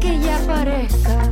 que ya parezca.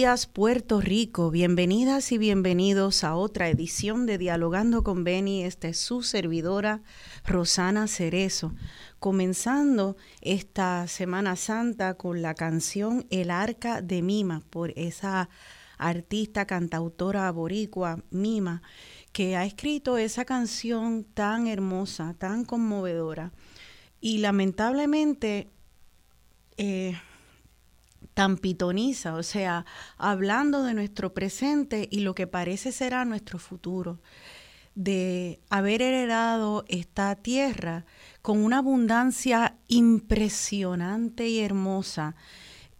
días, Puerto Rico. Bienvenidas y bienvenidos a otra edición de Dialogando con Beni. Esta es su servidora, Rosana Cerezo. Comenzando esta Semana Santa con la canción El Arca de Mima, por esa artista, cantautora boricua, Mima, que ha escrito esa canción tan hermosa, tan conmovedora. Y lamentablemente... Eh, tan o sea, hablando de nuestro presente y lo que parece será nuestro futuro, de haber heredado esta tierra con una abundancia impresionante y hermosa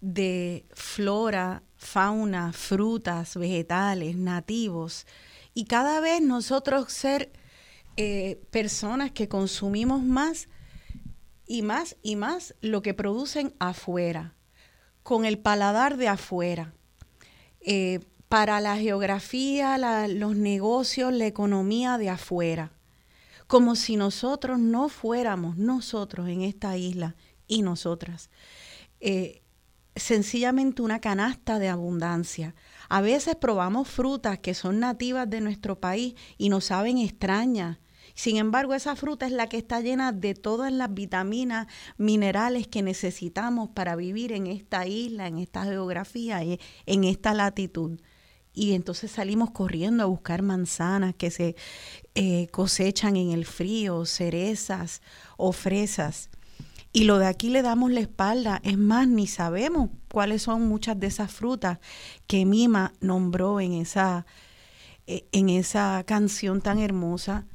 de flora, fauna, frutas, vegetales, nativos, y cada vez nosotros ser eh, personas que consumimos más y más y más lo que producen afuera con el paladar de afuera. Eh, para la geografía, los negocios, la economía de afuera. Como si nosotros no fuéramos nosotros en esta isla y nosotras. Eh, sencillamente una canasta de abundancia. A veces probamos frutas que son nativas de nuestro país y nos saben extrañas sin embargo, esa fruta es la que está llena de todas las vitaminas, minerales que necesitamos para vivir en esta isla, en esta geografía, en esta latitud. Y entonces salimos corriendo a buscar manzanas que se eh, cosechan en el frío, cerezas o fresas. Y lo de aquí le damos la espalda. Es más, ni sabemos cuáles son muchas de esas frutas que Mima nombró en esa, eh, en esa canción tan hermosa.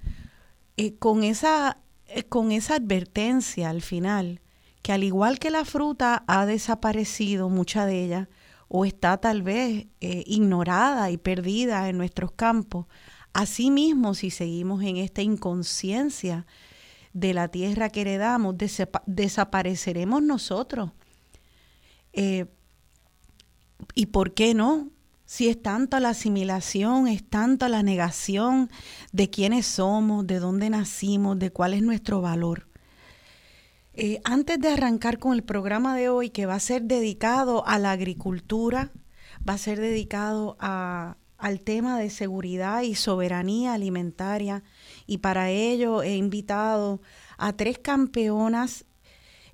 Eh, con, esa, eh, con esa advertencia al final, que al igual que la fruta ha desaparecido, mucha de ella, o está tal vez ignorada y perdida en nuestros campos, asimismo si seguimos en esta inconsciencia, de la tierra que heredamos, desapareceremos nosotros. Eh, ¿Y por qué no? Si es tanto la asimilación, es tanto la negación de quiénes somos, de dónde nacimos, de cuál es nuestro valor. Eh, antes de arrancar con el programa de hoy, que va a ser dedicado a la agricultura, va a ser dedicado a, al tema de seguridad y soberanía alimentaria, y para ello he invitado a tres campeonas,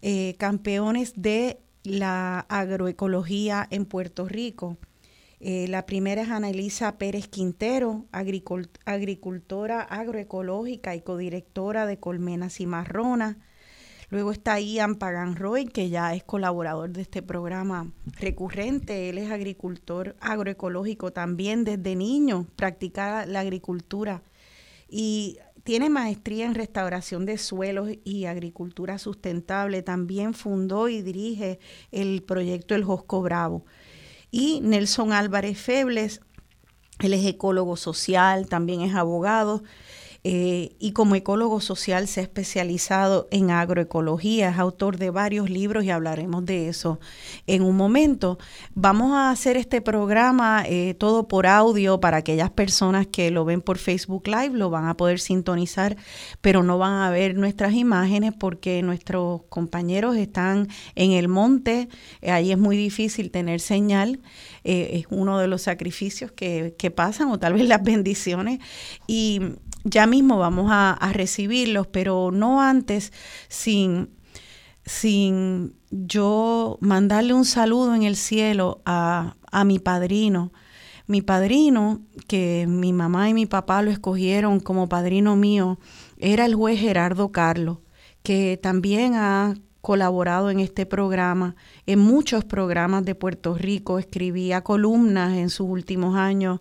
eh, campeones de la agroecología en Puerto Rico. Eh, la primera es Ana Elisa Pérez Quintero, agricultora agroecológica y codirectora de Colmenas y Marrona. Luego está Ian Pagan Roy, que ya es colaborador de este programa recurrente. Él es agricultor agroecológico también desde niño, practica la agricultura y tiene maestría en restauración de suelos y agricultura sustentable. También fundó y dirige el proyecto El Josco Bravo. Y Nelson Álvarez Febles, él es ecólogo social, también es abogado eh, y como ecólogo social se ha especializado en agroecología, es autor de varios libros y hablaremos de eso en un momento. Vamos a hacer este programa eh, todo por audio para aquellas personas que lo ven por Facebook Live, lo van a poder sintonizar, pero no van a ver nuestras imágenes porque nuestros compañeros están en el monte, ahí es muy difícil tener señal. Eh, es uno de los sacrificios que, que pasan o tal vez las bendiciones y ya mismo vamos a, recibirlos, pero no antes sin, sin yo mandarle un saludo en el cielo a, a mi padrino. Mi padrino, que mi mamá y mi papá lo escogieron como padrino mío, era el juez Gerardo Carlos, que también ha colaborado en este programa, en muchos programas de Puerto Rico, escribía columnas en sus últimos años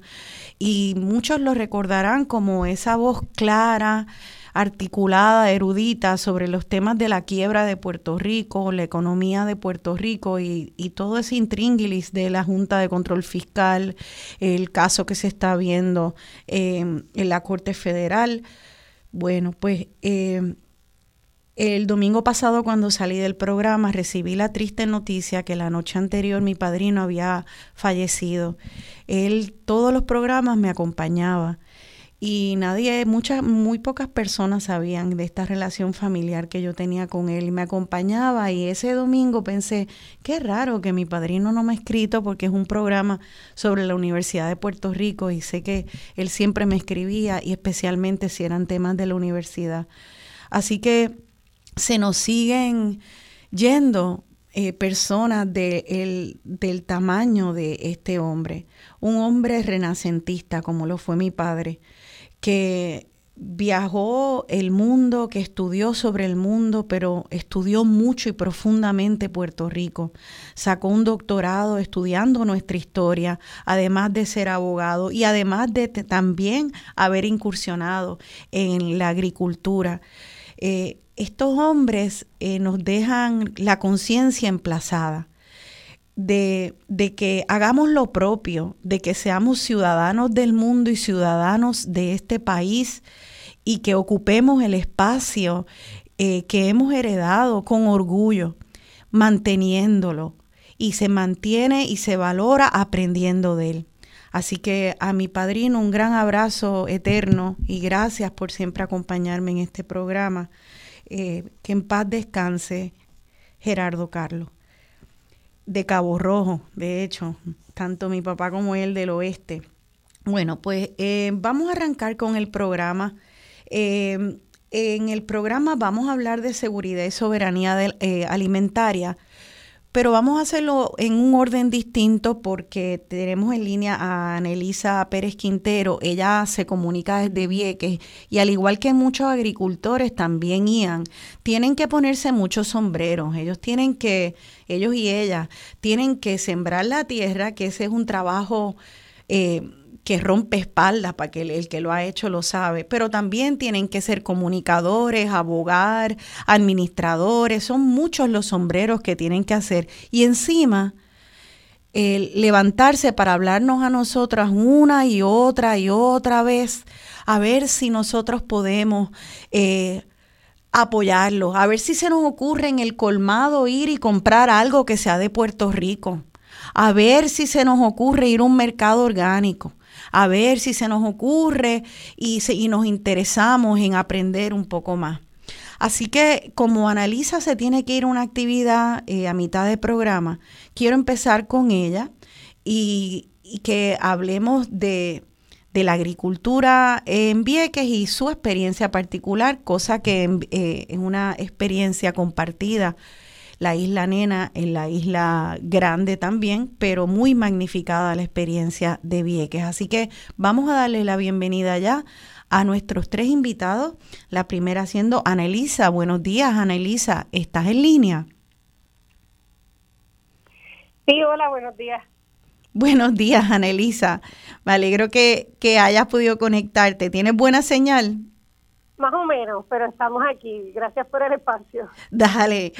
y muchos lo recordarán como esa voz clara, articulada, erudita sobre los temas de la quiebra de Puerto Rico, la economía de Puerto Rico y, todo ese intríngulis de la Junta de Control Fiscal, el caso que se está viendo eh, en la Corte Federal. Bueno, pues eh, el domingo pasado cuando salí del programa recibí la triste noticia que la noche anterior mi padrino había fallecido. Él todos los programas me acompañaba y nadie, muchas, muy pocas personas sabían de esta relación familiar que yo tenía con él y me acompañaba y ese domingo pensé, qué raro que mi padrino no me ha escrito porque es un programa sobre la Universidad de Puerto Rico y sé que él siempre me escribía y especialmente si eran temas de la universidad. Así que se nos siguen yendo eh, personas de del tamaño de este hombre, un hombre renacentista como lo fue mi padre, que viajó el mundo, que estudió sobre el mundo, pero estudió mucho y profundamente Puerto Rico. Sacó un doctorado estudiando nuestra historia, además de ser abogado y además de también haber incursionado en la agricultura. Eh, estos hombres eh, nos dejan la conciencia emplazada de, de, que hagamos lo propio, de que seamos ciudadanos del mundo y ciudadanos de este país y que ocupemos el espacio eh, que hemos heredado con orgullo, manteniéndolo y se mantiene y se valora aprendiendo de él. Así que a mi padrino un gran abrazo eterno y gracias por siempre acompañarme en este programa. Eh, que en paz descanse Gerardo Carlos. De Cabo Rojo, de hecho, tanto mi papá como él del oeste. Bueno, pues eh, vamos a arrancar con el programa. Eh, en el programa vamos a hablar de seguridad y soberanía alimentaria pero vamos a hacerlo en un orden distinto porque tenemos en línea a Anelisa Pérez Quintero. Ella se comunica desde Vieques y al igual que muchos agricultores también Ian, tienen que ponerse muchos sombreros. Ellos tienen que, ellos y ella, tienen que sembrar la tierra, que ese es un trabajo eh, que rompe espaldas, para que el, que lo ha hecho lo sabe, pero también tienen que ser comunicadores, abogar, administradores, son muchos los sombreros que tienen que hacer. Y encima, el levantarse para hablarnos a nosotras una y otra y otra vez, a ver si nosotros podemos eh, apoyarlos, a ver si se nos ocurre en el colmado ir y comprar algo que sea de Puerto Rico, a ver si se nos ocurre ir a un mercado orgánico, a ver si se nos ocurre y, y nos interesamos en aprender un poco más. Así que como analiza se tiene que ir a una actividad eh, a mitad de programa, quiero empezar con ella y, que hablemos de, la agricultura en Vieques y su experiencia particular, cosa que eh, es una experiencia compartida la isla Nena en la isla Grande también, pero muy magnificada la experiencia de Vieques. Así que vamos a darle la bienvenida ya a nuestros tres invitados. La primera siendo Anelisa. Buenos días, Anelisa. ¿Estás en línea? Sí, hola, buenos días. Buenos días, Anelisa. Me alegro que, que hayas podido conectarte. ¿Tienes buena señal? Más o menos, pero estamos aquí. Gracias por el espacio. Dale,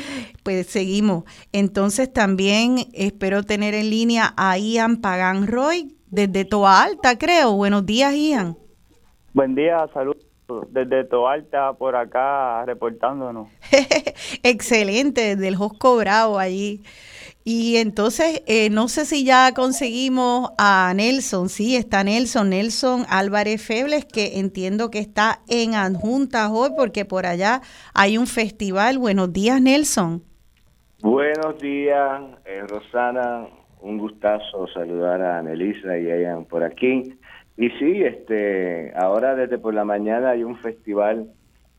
pues seguimos. Entonces también espero tener en línea a Ian Pagan Roy desde Toa Alta, creo. Buenos días, Ian. Buen día, saludos desde Toa Alta por acá reportándonos. Excelente, desde el Josco Bravo allí. Y entonces, eh, no sé si ya conseguimos a Nelson, sí, está Nelson, Nelson Álvarez Febles, que entiendo que está en adjuntas hoy porque por allá hay un festival. Buenos días, Nelson. Buenos días, eh, Rosana. Un gustazo saludar a Anelisa y a Ian por aquí. Y sí, este, ahora desde por la mañana hay un festival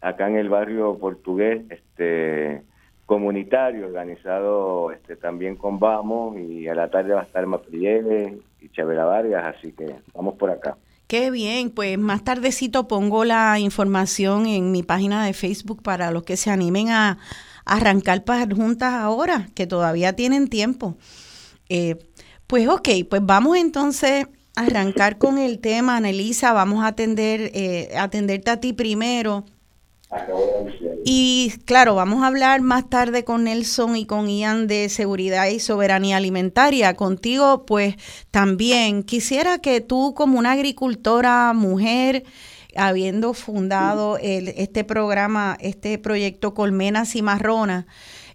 acá en el barrio portugués, este, comunitario organizado este, también con Vamos y a la tarde va a estar Maprieles y Chavela Vargas, así que vamos por acá. Qué bien, pues más tardecito pongo la información en mi página de Facebook para los que se animen a, arrancar para juntas ahora, que todavía tienen tiempo. Eh, pues ok, pues vamos entonces a arrancar con el tema, Anelisa, vamos a atender, eh, atenderte a ti primero y claro, vamos a hablar más tarde con Nelson y con Ian de seguridad y soberanía alimentaria. Contigo, pues también quisiera que tú como una agricultora mujer, habiendo fundado este programa, este proyecto Colmenas y Marrona,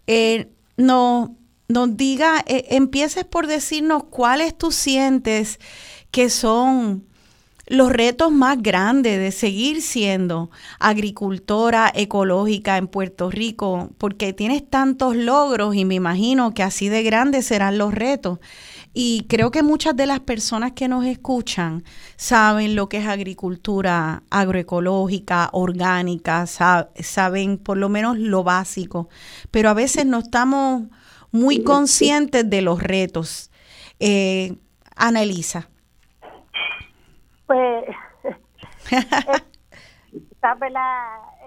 eh, nos, nos diga, eh, empieces por decirnos cuáles tú sientes que son los retos más grandes de seguir siendo agricultora ecológica en Puerto Rico, porque tienes tantos logros y me imagino que así de grandes serán los retos. Y creo que muchas de las personas que nos escuchan saben lo que es agricultura agroecológica, orgánica, saben por lo menos lo básico, pero a veces no estamos muy conscientes de los retos. Eh, Ana pues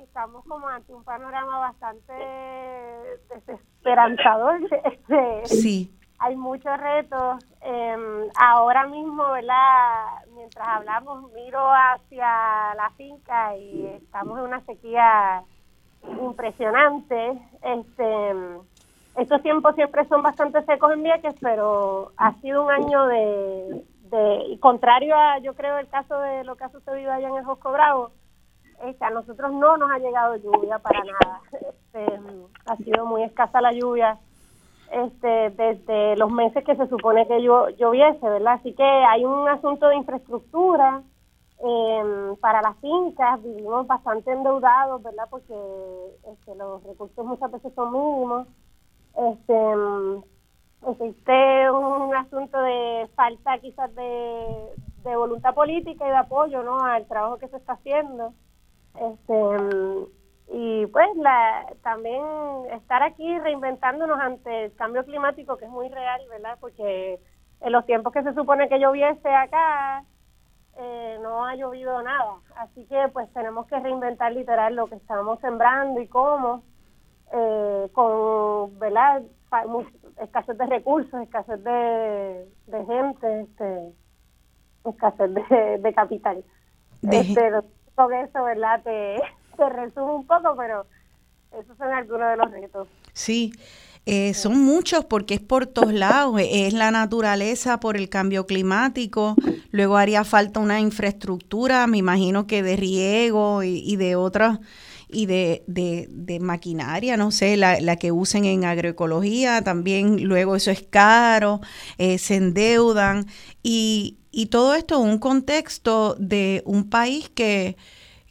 estamos como ante un panorama bastante desesperanzador. Este, sí. Hay muchos retos. Em, ahora mismo, ¿verdad? Mientras hablamos, miro hacia la finca y estamos en una sequía impresionante. Este, estos tiempos siempre son bastante secos en Vieques, pero ha sido un año de y contrario a, yo creo, el caso de lo que ha sucedido allá en el Josco Bravo, este, a nosotros no nos ha llegado lluvia para nada. Este, ha sido muy escasa la lluvia. este, desde los meses que se supone que lloviese, ¿verdad? Así que hay un asunto de infraestructura eh, para las fincas, vivimos bastante endeudados, ¿verdad? Porque este, los recursos muchas veces son mínimos. Este, existe un asunto de falta quizás de, de voluntad política y de apoyo, ¿no? Al trabajo que se está haciendo. Este, y pues la, también estar aquí reinventándonos ante el cambio climático que es muy real, ¿verdad? Porque en los tiempos que se supone que lloviese acá, eh, no ha llovido nada. Así que pues tenemos que reinventar literal lo que estamos sembrando y cómo, eh, con, ¿verdad? Escasez de recursos, escasez de, de gente, este, escasez de, de capital. De... Este, con eso, ¿verdad? Te, se resume un poco, pero esos son algunos de los retos. Sí. Eh, son muchos porque es por todos lados, es la naturaleza por el cambio climático, luego haría falta una infraestructura, me imagino que de riego y, de otras y de, de, maquinaria, no sé, la, la, que usen en agroecología, también luego eso es caro, eh, se endeudan y, y todo esto en un contexto de un país que,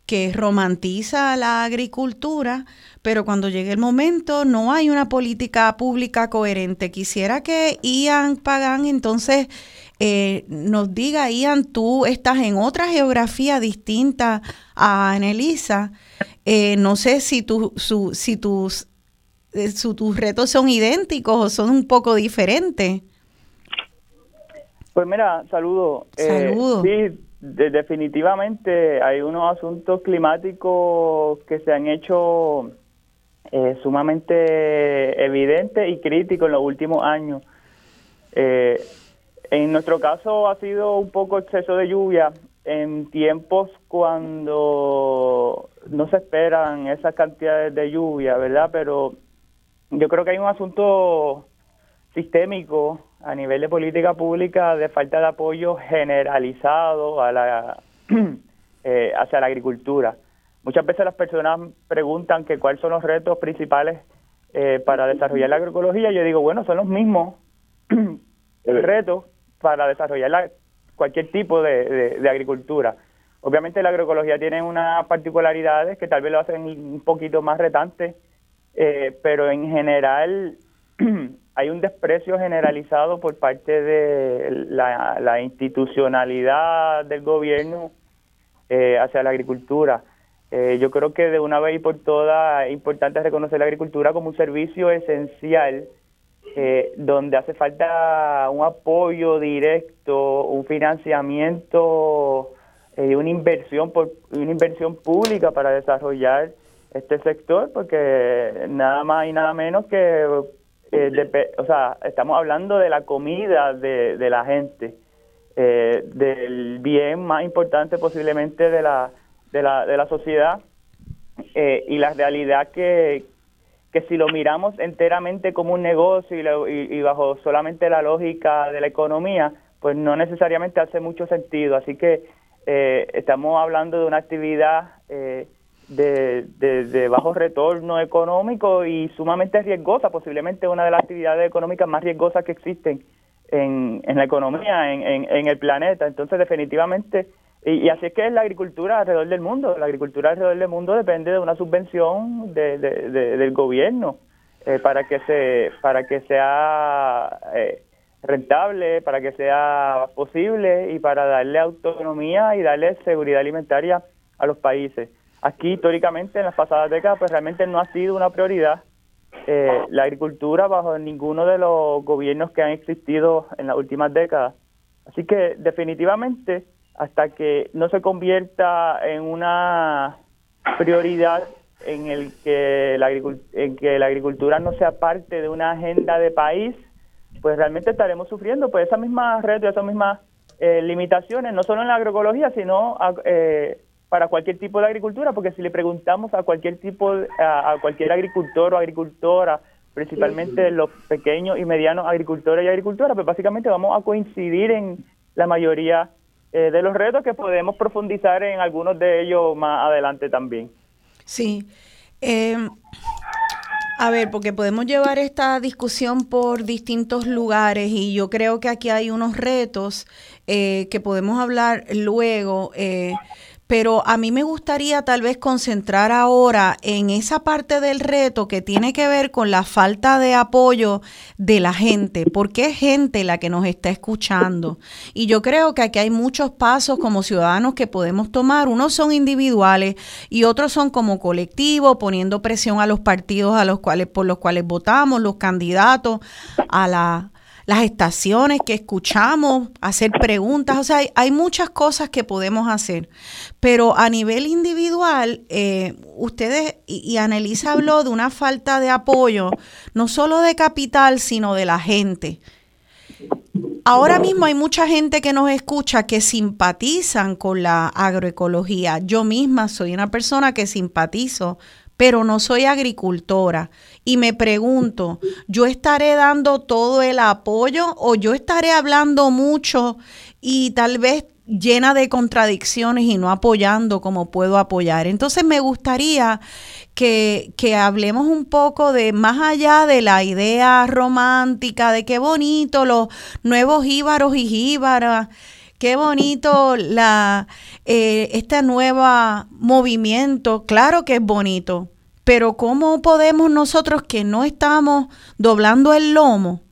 que romantiza la agricultura, pero cuando llegue el momento no hay una política pública coherente. Quisiera que Ian Pagan entonces eh, nos diga, Ian, tú estás en otra geografía distinta a Anelisa. Eh, no sé si, tu, su, si tus, eh, tus retos son idénticos o son un poco diferentes. Pues mira, saludo. Saludo. sí, definitivamente hay unos asuntos climáticos que se han hecho eh, sumamente evidentes y críticos en los últimos años. Eh, en nuestro caso ha sido un poco exceso de lluvia en tiempos cuando no se esperan esas cantidades de lluvia, ¿verdad? Pero yo creo que hay un asunto sistémico a nivel de política pública de falta de apoyo generalizado a la, eh, hacia la agricultura. Muchas veces las personas preguntan que cuáles son los retos principales eh, para desarrollar la agroecología. Yo digo, bueno, son los mismos retos para desarrollar cualquier tipo de, agricultura. Obviamente la agroecología tiene unas particularidades que tal vez lo hacen un poquito más retante, eh, pero en general hay un desprecio generalizado por parte de la, institucionalidad del gobierno eh, hacia la agricultura. Eh, yo creo que de una vez y por todas es importante reconocer la agricultura como un servicio esencial eh, donde hace falta un apoyo directo, un financiamiento y una inversión por una inversión pública para desarrollar este sector porque nada más y nada menos que eh, o sea, estamos hablando de la comida de, de la gente, eh, del bien más importante posiblemente de la, de la, de la sociedad eh, y la realidad que, que si lo miramos enteramente como un negocio y, y, bajo solamente la lógica de la economía, pues no necesariamente hace mucho sentido. Así que estamos hablando de una actividad eh, de, de, bajo retorno económico y sumamente riesgosa, posiblemente una de las actividades económicas más riesgosas que existen en, en la economía, en, en, el planeta. Entonces, definitivamente, y, así es que es la agricultura alrededor del mundo. La agricultura alrededor del mundo depende de una subvención de, del gobierno eh, para que se para que sea eh, rentable, para que sea posible y para darle autonomía y darle seguridad alimentaria a los países. Aquí históricamente en las pasadas décadas pues realmente no ha sido una prioridad eh, la agricultura bajo ninguno de los gobiernos que han existido en las últimas décadas. Así que definitivamente hasta que no se convierta en una prioridad en el que la en que la agricultura no sea parte de una agenda de país, pues realmente estaremos sufriendo pues esas mismas retos, esas mismas eh, limitaciones, no solo en la agroecología, sino eh, para cualquier tipo de agricultura, porque si le preguntamos a cualquier tipo, a, cualquier agricultor o agricultora, principalmente los pequeños y medianos agricultores y agricultoras, pues básicamente vamos a coincidir en la mayoría eh, de los retos que podemos profundizar en algunos de ellos más adelante también. Sí. Eh, A ver, porque podemos llevar esta discusión por distintos lugares y yo creo que aquí hay unos retos eh, que podemos hablar luego. Pero a mí me gustaría tal vez concentrar ahora en esa parte del reto que tiene que ver con la falta de apoyo de la gente, porque es gente la que nos está escuchando. Y yo creo que aquí hay muchos pasos como ciudadanos que podemos tomar. Unos son individuales y otros son como colectivos, poniendo presión a los partidos a los cuales por los cuales votamos, los candidatos, a la las estaciones que escuchamos, hacer preguntas, o sea, hay, muchas cosas que podemos hacer, pero a nivel individual, eh, ustedes, y, y Anelisa habló de una falta de apoyo, no solo de capital, sino de la gente. Ahora mismo hay mucha gente que nos escucha que simpatizan con la agroecología. Yo misma soy una persona que simpatizo pero no soy agricultora. Y me pregunto, ¿yo estaré dando todo el apoyo o yo estaré hablando mucho y tal vez llena de contradicciones y no apoyando como puedo apoyar? Entonces me gustaría que, que hablemos un poco de más allá de la idea romántica de qué bonito los nuevos íbaros y jíbaras Qué bonito la eh, este nuevo movimiento. Claro que es bonito, pero ¿cómo podemos nosotros que no estamos doblando el lomo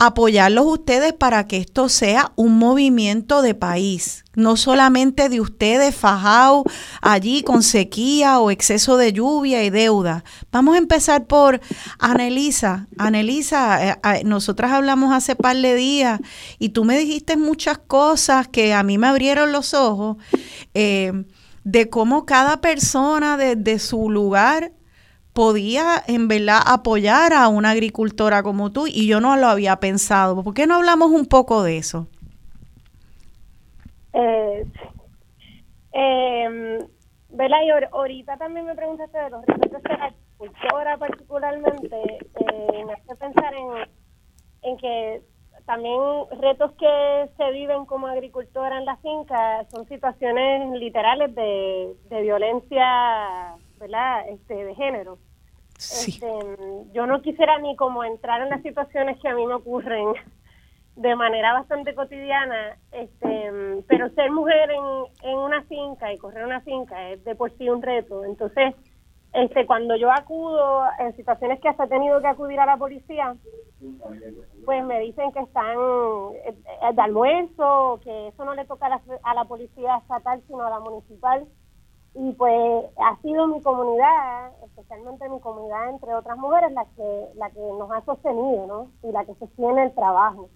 apoyarlos ustedes para que esto sea un movimiento de país, no solamente de ustedes fajados allí con sequía o exceso de lluvia y deuda. Vamos a empezar por Anelisa. Anelisa, eh, eh, nosotras hablamos hace par de días y tú me dijiste muchas cosas que a mí me abrieron los ojos eh, de cómo cada persona desde su lugar podía en verdad apoyar a una agricultora como tú y yo no lo había pensado. ¿Por qué no hablamos un poco de eso? Eh, eh, Y ahorita también me preguntaste de los retos de la agricultora particularmente. Eh, me hace pensar en, en que también retos que se viven como agricultora en la finca son situaciones literales de, de violencia ¿verdad? Este, de género. Este, yo no quisiera ni como entrar en las situaciones que a mí me ocurren de manera bastante cotidiana, este, pero ser mujer en, en una finca y correr una finca es de por sí un reto. Entonces, este, cuando yo acudo en situaciones que hasta he tenido que acudir a la policía, pues me dicen que están eh, de almuerzo, que eso no le toca a la, a la policía estatal, sino a la municipal y pues ha sido mi comunidad, especialmente mi comunidad entre otras mujeres, la que la que nos ha sostenido, ¿no? Y la que sostiene el trabajo.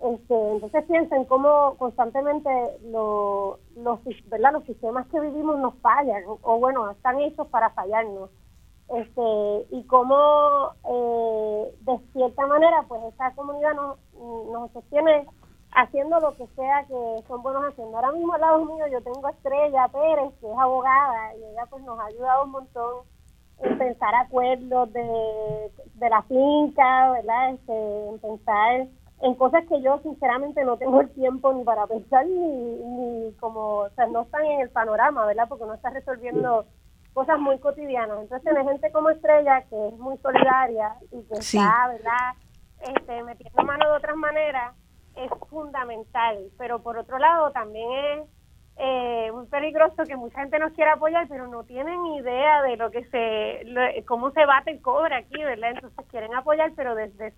Este, entonces piensen cómo constantemente lo, los, ¿verdad? los sistemas que vivimos nos fallan, o bueno, están hechos para fallarnos. Este, y cómo eh, de cierta manera pues esta comunidad nos, nos sostiene haciendo lo que sea que son buenos haciendo. Ahora mismo al lado mío yo tengo a Estrella Pérez, que es abogada, y ella pues nos ha ayudado un montón en pensar acuerdos de, de la finca, ¿verdad? Este, en pensar en cosas que yo sinceramente no tengo el tiempo ni para pensar ni, ni como, o sea, no están en el panorama, ¿verdad? Porque no está resolviendo cosas muy cotidianas. Entonces, tiene gente como Estrella que es muy solidaria y que está, ¿verdad? Este, metiendo mano de otras maneras es fundamental, pero por otro lado también es eh, muy peligroso que mucha gente nos quiera apoyar, pero no tienen idea de lo que se, cómo se bate el cobre aquí, ¿verdad? Entonces quieren apoyar, pero desde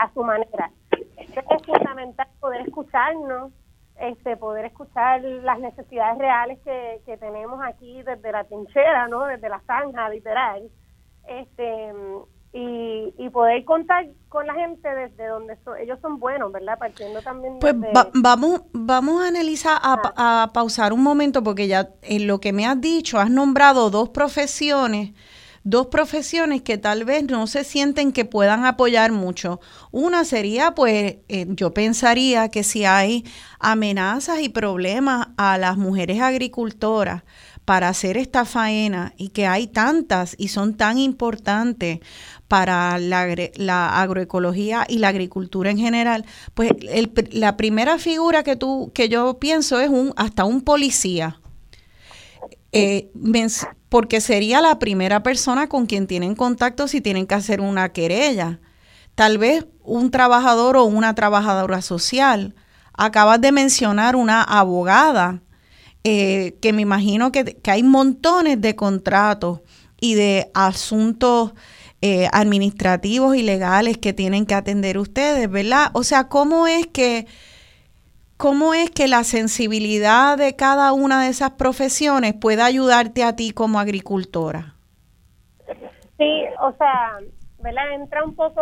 a su manera. es fundamental poder escucharnos, este, poder escuchar las necesidades reales que, que tenemos aquí desde la trinchera, ¿no? Desde la zanja, literal. Este, y, y poder contar con la gente desde donde ellos son buenos, ¿verdad? Partiendo también Pues vamos, vamos a analizar, a, a, pausar un momento, porque ya en lo que me has dicho, has nombrado dos profesiones, dos profesiones que tal vez no se sienten que puedan apoyar mucho. Una sería, pues, eh, yo pensaría que si hay amenazas y problemas a las mujeres agricultoras, para hacer esta faena y que hay tantas y son tan importantes para la, agroecología y la agricultura en general, pues la primera figura que tú que yo pienso es un hasta un policía. eh, porque sería la primera persona con quien tienen contacto si tienen que hacer una querella. Tal vez un trabajador o una trabajadora social. Acabas de mencionar una abogada, eh, que me imagino que, que, hay montones de contratos y de asuntos eh, administrativos y legales que tienen que atender ustedes, ¿verdad? O sea, ¿cómo es que cómo es que la sensibilidad de cada una de esas profesiones puede ayudarte a ti como agricultora? Sí, o sea, ¿verdad? Entra un poco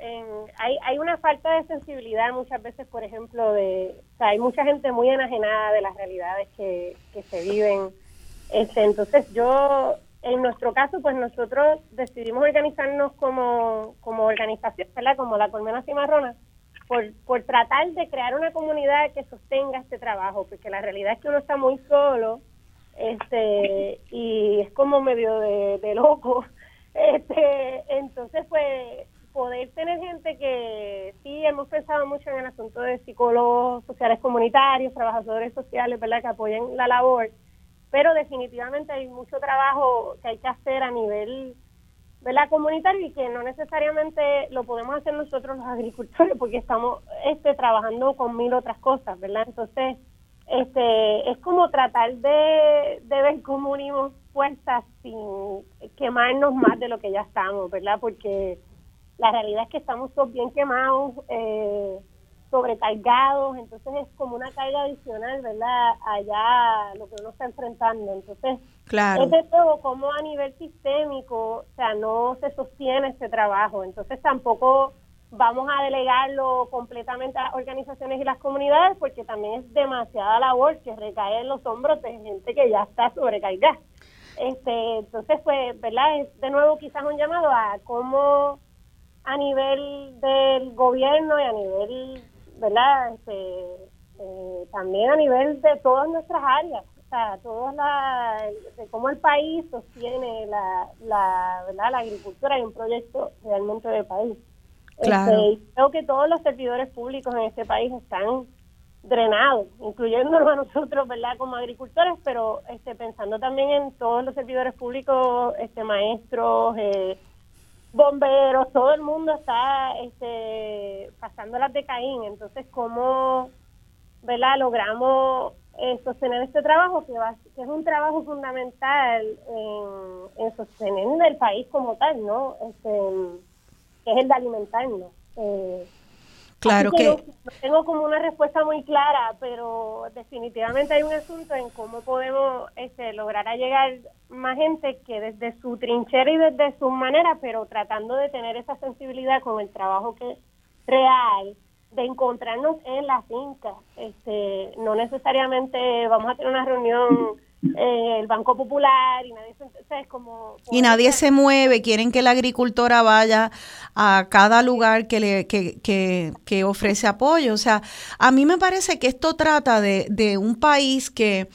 en... Hay, hay una falta de sensibilidad muchas veces, por ejemplo, de... O sea, hay mucha gente muy enajenada de las realidades que, que se viven. Este, entonces yo, en nuestro caso, pues nosotros decidimos organizarnos como, como organización, ¿verdad? Como la Colmena Cimarrona por, tratar de crear una comunidad que sostenga este trabajo, porque la realidad es que uno está muy solo este y es como medio de, loco. Este, entonces, pues, poder tener gente que sí hemos pensado mucho en el asunto de psicólogos sociales comunitarios, trabajadores sociales, ¿verdad?, que apoyen la labor, pero definitivamente hay mucho trabajo que hay que hacer a nivel ¿verdad? comunitario y que no necesariamente lo podemos hacer nosotros los agricultores porque estamos este trabajando con mil otras cosas, ¿verdad? Entonces, este es como tratar de, ver cómo unimos fuerzas sin quemarnos más de lo que ya estamos, ¿verdad? Porque la realidad es que estamos todos bien quemados, eh, sobrecargados, entonces es como una carga adicional, ¿verdad? Allá lo que uno está enfrentando. Entonces, claro. es de todo como a nivel sistémico, o sea, no se sostiene este trabajo. Entonces tampoco vamos a delegarlo completamente a las organizaciones y las comunidades porque también es demasiada labor que recae en los hombros de gente que ya está sobrecargada. Este, entonces, pues, ¿verdad? Es de nuevo quizás un llamado a cómo a nivel del gobierno y a nivel ¿verdad? Este, eh, también a nivel de todas nuestras áreas, o sea, todas la, de cómo el país sostiene la, la, ¿verdad? la agricultura y un proyecto realmente de país. Claro. Este, creo que todos los servidores públicos en este país están drenados, incluyéndonos a nosotros, ¿verdad? Como agricultores, pero este, pensando también en todos los servidores públicos, este, maestros, eh, bomberos, todo el mundo está este, pasando las de Caín. Entonces, ¿cómo ¿verdad? logramos eh, sostener este trabajo, que, va, que es un trabajo fundamental en, en, sostener el país como tal, ¿no? Este, que es el de alimentarnos. Eh, Claro que... No, tengo como una respuesta muy clara, pero definitivamente hay un asunto en cómo podemos este, lograr a llegar más gente que desde su trinchera y desde su manera, pero tratando de tener esa sensibilidad con el trabajo que es real, de encontrarnos en la finca. Este, no necesariamente vamos a tener una reunión el Banco Popular y nadie se, como y nadie se mueve quieren que la agricultora vaya a cada lugar que le que, que, que ofrece apoyo. O sea a mí me parece que esto trata de, de un país que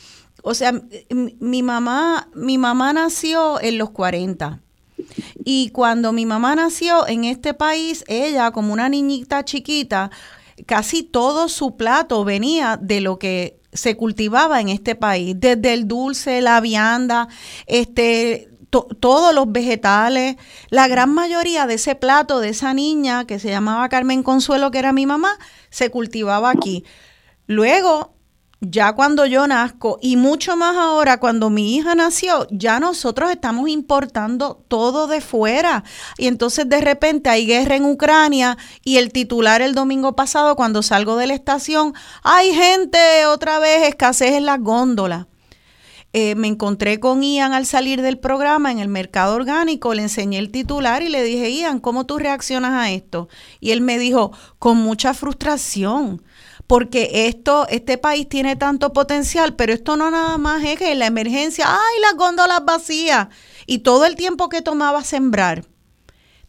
o sea mi mamá mi mamá nació en los 40 y cuando mi mamá nació en este país ella como una niñita chiquita casi todo su plato venía de lo que se cultivaba en este país, desde el dulce, la vianda, este, todos los vegetales, la gran mayoría de ese plato de esa niña que se llamaba Carmen Consuelo, que era mi mamá, se cultivaba aquí. Luego ya cuando yo nazco y mucho más ahora cuando mi hija nació, ya nosotros estamos importando todo de fuera. Y entonces de repente hay guerra en Ucrania y el titular el domingo pasado cuando salgo de la estación, hay gente otra vez, escasez en las góndolas. Eh, me encontré con Ian al salir del programa en el mercado orgánico, le enseñé el titular y le dije, Ian, ¿cómo tú reaccionas a esto? Y él me dijo, con mucha frustración porque esto, este país tiene tanto potencial, pero esto no nada más es que la emergencia, ay, las góndolas vacías, y todo el tiempo que tomaba sembrar,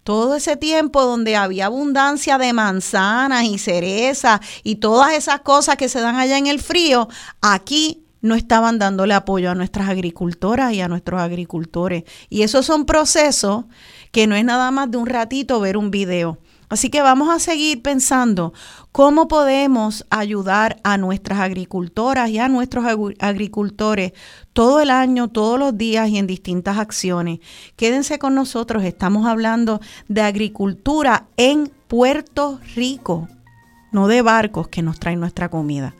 todo ese tiempo donde había abundancia de manzanas y cerezas y todas esas cosas que se dan allá en el frío, aquí no estaban dándole apoyo a nuestras agricultoras y a nuestros agricultores. Y esos son procesos que no es nada más de un ratito ver un video Así que vamos a seguir pensando cómo podemos ayudar a nuestras agricultoras y a nuestros agricultores todo el año, todos los días y en distintas acciones. Quédense con nosotros, estamos hablando de agricultura en Puerto Rico, no de barcos que nos traen nuestra comida.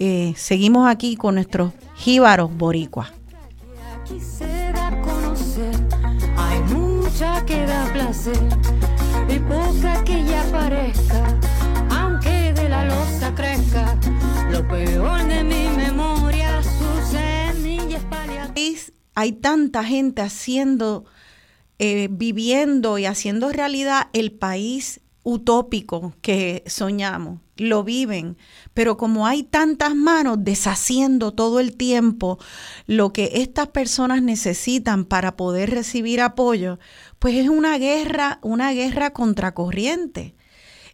Eh, seguimos aquí con nuestros jíbaros boricuas. Que ya aunque de la losa crezca, lo peor de mi memoria. Hay tanta gente haciendo, eh, viviendo y haciendo realidad el país utópico que soñamos, lo viven, pero como hay tantas manos deshaciendo todo el tiempo lo que estas personas necesitan para poder recibir apoyo, pues es una guerra, una guerra contracorriente.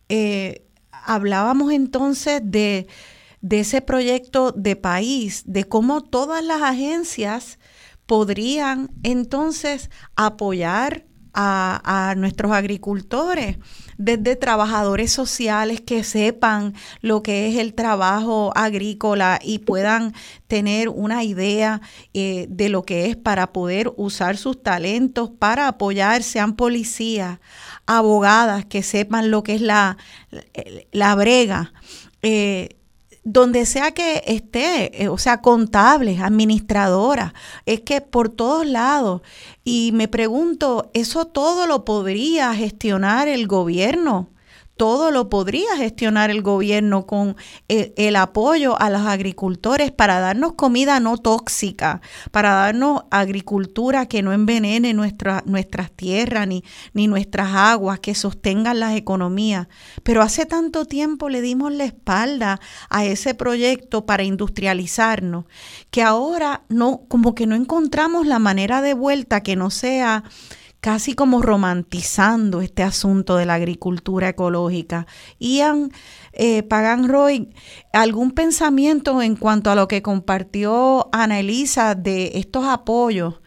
Eh, hablábamos entonces de, de ese proyecto de país, de cómo todas las agencias podrían entonces apoyar a, nuestros agricultores, desde trabajadores sociales que sepan lo que es el trabajo agrícola y puedan tener una idea eh, de lo que es para poder usar sus talentos para apoyar, sean policías, abogadas que sepan lo que es la, la brega. Eh, donde sea que esté, eh, o sea, contables, administradoras, es que por todos lados. Y me pregunto, ¿eso todo lo podría gestionar el gobierno? Todo lo podría gestionar el gobierno con eh, el, apoyo a los agricultores para darnos comida no tóxica, para darnos agricultura que no envenene nuestra, nuestras tierras ni, ni nuestras aguas, que sostengan las economías. Pero hace tanto tiempo le dimos la espalda a ese proyecto para industrializarnos, que ahora no, como que no encontramos la manera de vuelta que no sea casi como romantizando este asunto de la agricultura ecológica. Ian eh, Pagan Roy, ¿algún pensamiento en cuanto a lo que compartió Ana Elisa de estos apoyos,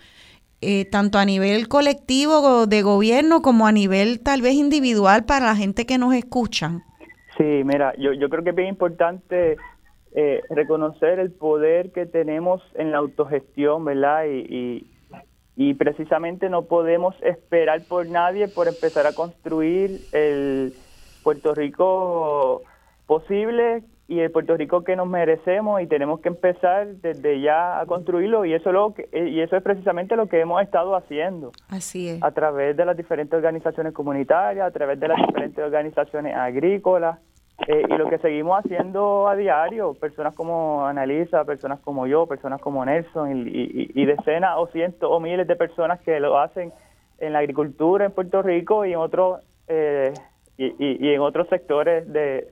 eh, tanto a nivel colectivo de gobierno como a nivel tal vez individual para la gente que nos escuchan? Sí, mira, yo, yo creo que es bien importante eh, reconocer el poder que tenemos en la autogestión, ¿verdad? y y precisamente no podemos esperar por nadie por empezar a construir el Puerto Rico posible y el Puerto Rico que nos merecemos y tenemos que empezar desde ya a construirlo y eso lo que, y eso es precisamente lo que hemos estado haciendo. Así es. A través de las diferentes organizaciones comunitarias, a través de las diferentes organizaciones agrícolas, eh, y lo que seguimos haciendo a diario, personas como Analisa, personas como yo, personas como Nelson y, decenas o cientos o miles de personas que lo hacen en la agricultura en Puerto Rico y en otros eh, y, en otros sectores de,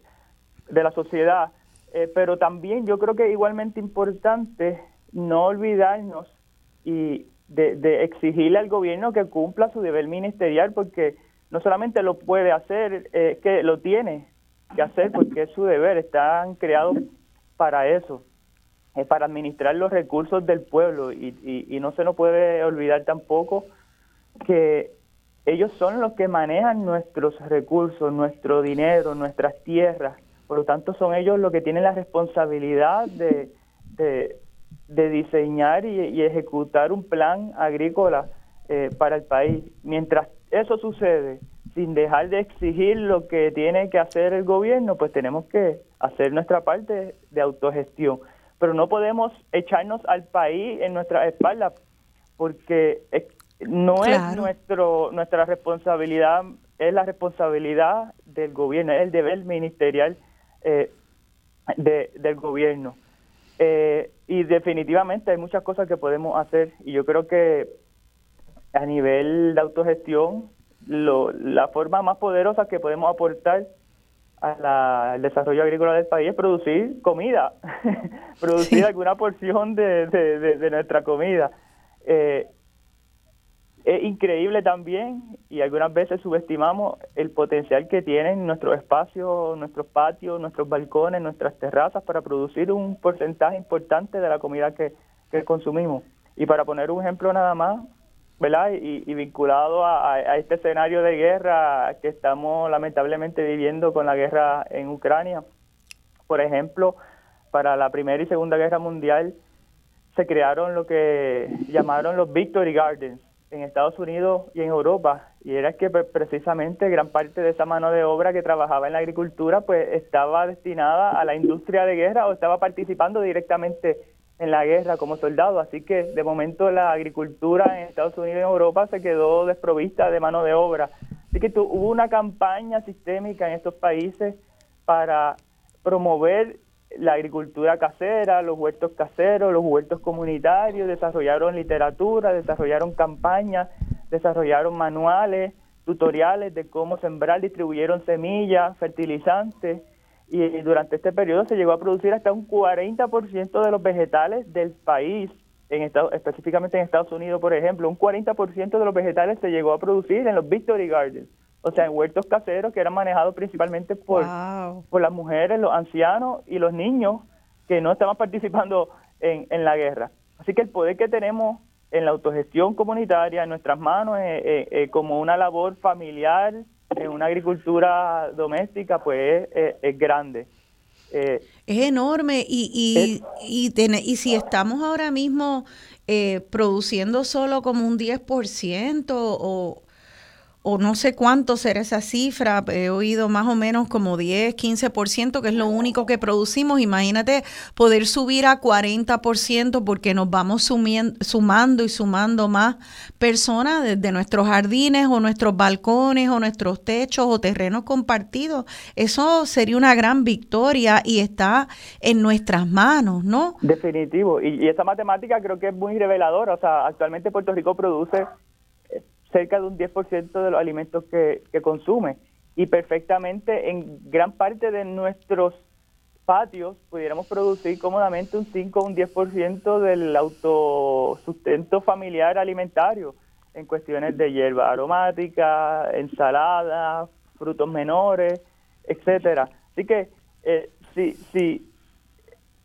la sociedad. Eh, pero también yo creo que es igualmente importante no olvidarnos y de, de exigirle al gobierno que cumpla su deber ministerial porque no solamente lo puede hacer, es que lo tiene que hacer porque es su deber, están creados para eso, es para administrar los recursos del pueblo y, y, no se nos puede olvidar tampoco que ellos son los que manejan nuestros recursos, nuestro dinero, nuestras tierras, por lo tanto son ellos los que tienen la responsabilidad de, de, diseñar y, ejecutar un plan agrícola eh, para el país. Mientras eso sucede, sin dejar de exigir lo que tiene que hacer el gobierno, pues tenemos que hacer nuestra parte de autogestión. Pero no podemos echarnos al país en nuestra espalda, porque no es nuestro nuestra responsabilidad, es la responsabilidad del gobierno, es el deber ministerial eh, del gobierno. Eh, y definitivamente hay muchas cosas que podemos hacer y yo creo que a nivel de autogestión lo, la forma más poderosa que podemos aportar al desarrollo agrícola del país es producir comida, producir alguna porción de, de, nuestra comida. Eh, es increíble también y algunas veces subestimamos el potencial que tienen nuestros espacios, nuestros patios, nuestros balcones, nuestras terrazas para producir un porcentaje importante de la comida que, que consumimos. Y para poner un ejemplo nada más, ¿verdad? Y, vinculado a, este escenario de guerra que estamos lamentablemente viviendo con la guerra en Ucrania. Por ejemplo, para la Primera y Segunda Guerra Mundial se crearon lo que llamaron los Victory Gardens en Estados Unidos y en Europa. Y era que pues, precisamente gran parte de esa mano de obra que trabajaba en la agricultura pues estaba destinada a la industria de guerra o estaba participando directamente en la guerra como soldado, así que de momento la agricultura en Estados Unidos y en Europa se quedó desprovista de mano de obra. Así que hubo una campaña sistémica en estos países para promover la agricultura casera, los huertos caseros, los huertos comunitarios, desarrollaron literatura, desarrollaron campañas, desarrollaron manuales, tutoriales de cómo sembrar, distribuyeron semillas, fertilizantes, y durante este periodo se llegó a producir hasta un 40% de los vegetales del país, en Estados, específicamente en Estados Unidos, por ejemplo, un 40% de los vegetales se llegó a producir en los Victory Gardens, o sea, en huertos caseros que eran manejados principalmente por, por las mujeres, los ancianos y los niños que no estaban participando en, en la guerra. Así que el poder que tenemos en la autogestión comunitaria en nuestras manos como una labor familiar, en una agricultura doméstica, pues es, grande. Eh, es enorme y, y, y, y, si estamos ahora mismo eh, produciendo solo como un 10% o, o no sé cuánto será esa cifra, he oído más o menos como 10, 15%, que es lo único que producimos. Imagínate poder subir a 40% porque nos vamos sumando y sumando más personas desde nuestros jardines o nuestros balcones o nuestros techos o terrenos compartidos. Eso sería una gran victoria y está en nuestras manos, ¿no? Definitivo. Y, y esa matemática creo que es muy reveladora. O sea, actualmente Puerto Rico produce cerca de un 10% de los alimentos que, consume. Y perfectamente en gran parte de nuestros patios pudiéramos producir cómodamente un 5 o un 10% del autosustento familiar alimentario en cuestiones de hierba aromática, ensalada, frutos menores, etcétera. Así que eh, si, si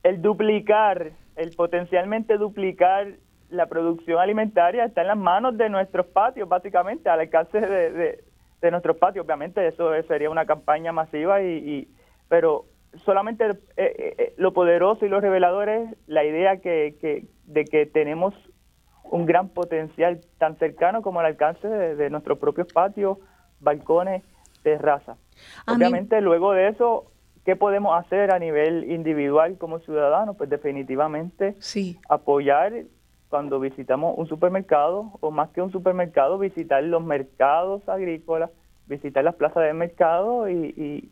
el duplicar, el potencialmente duplicar la producción alimentaria está en las manos de nuestros patios, básicamente, al alcance de, de, nuestros patios. Obviamente eso sería una campaña masiva, y, pero solamente eh, eh, eh, lo poderoso y lo revelador es la idea que, que, de que tenemos un gran potencial tan cercano como al alcance de, nuestros propios patios, balcones, terrazas. Obviamente luego de eso ¿Qué podemos hacer a nivel individual como ciudadanos? Pues definitivamente sí. apoyar cuando visitamos un supermercado o más que un supermercado, visitar los mercados agrícolas, visitar las plazas de mercado y,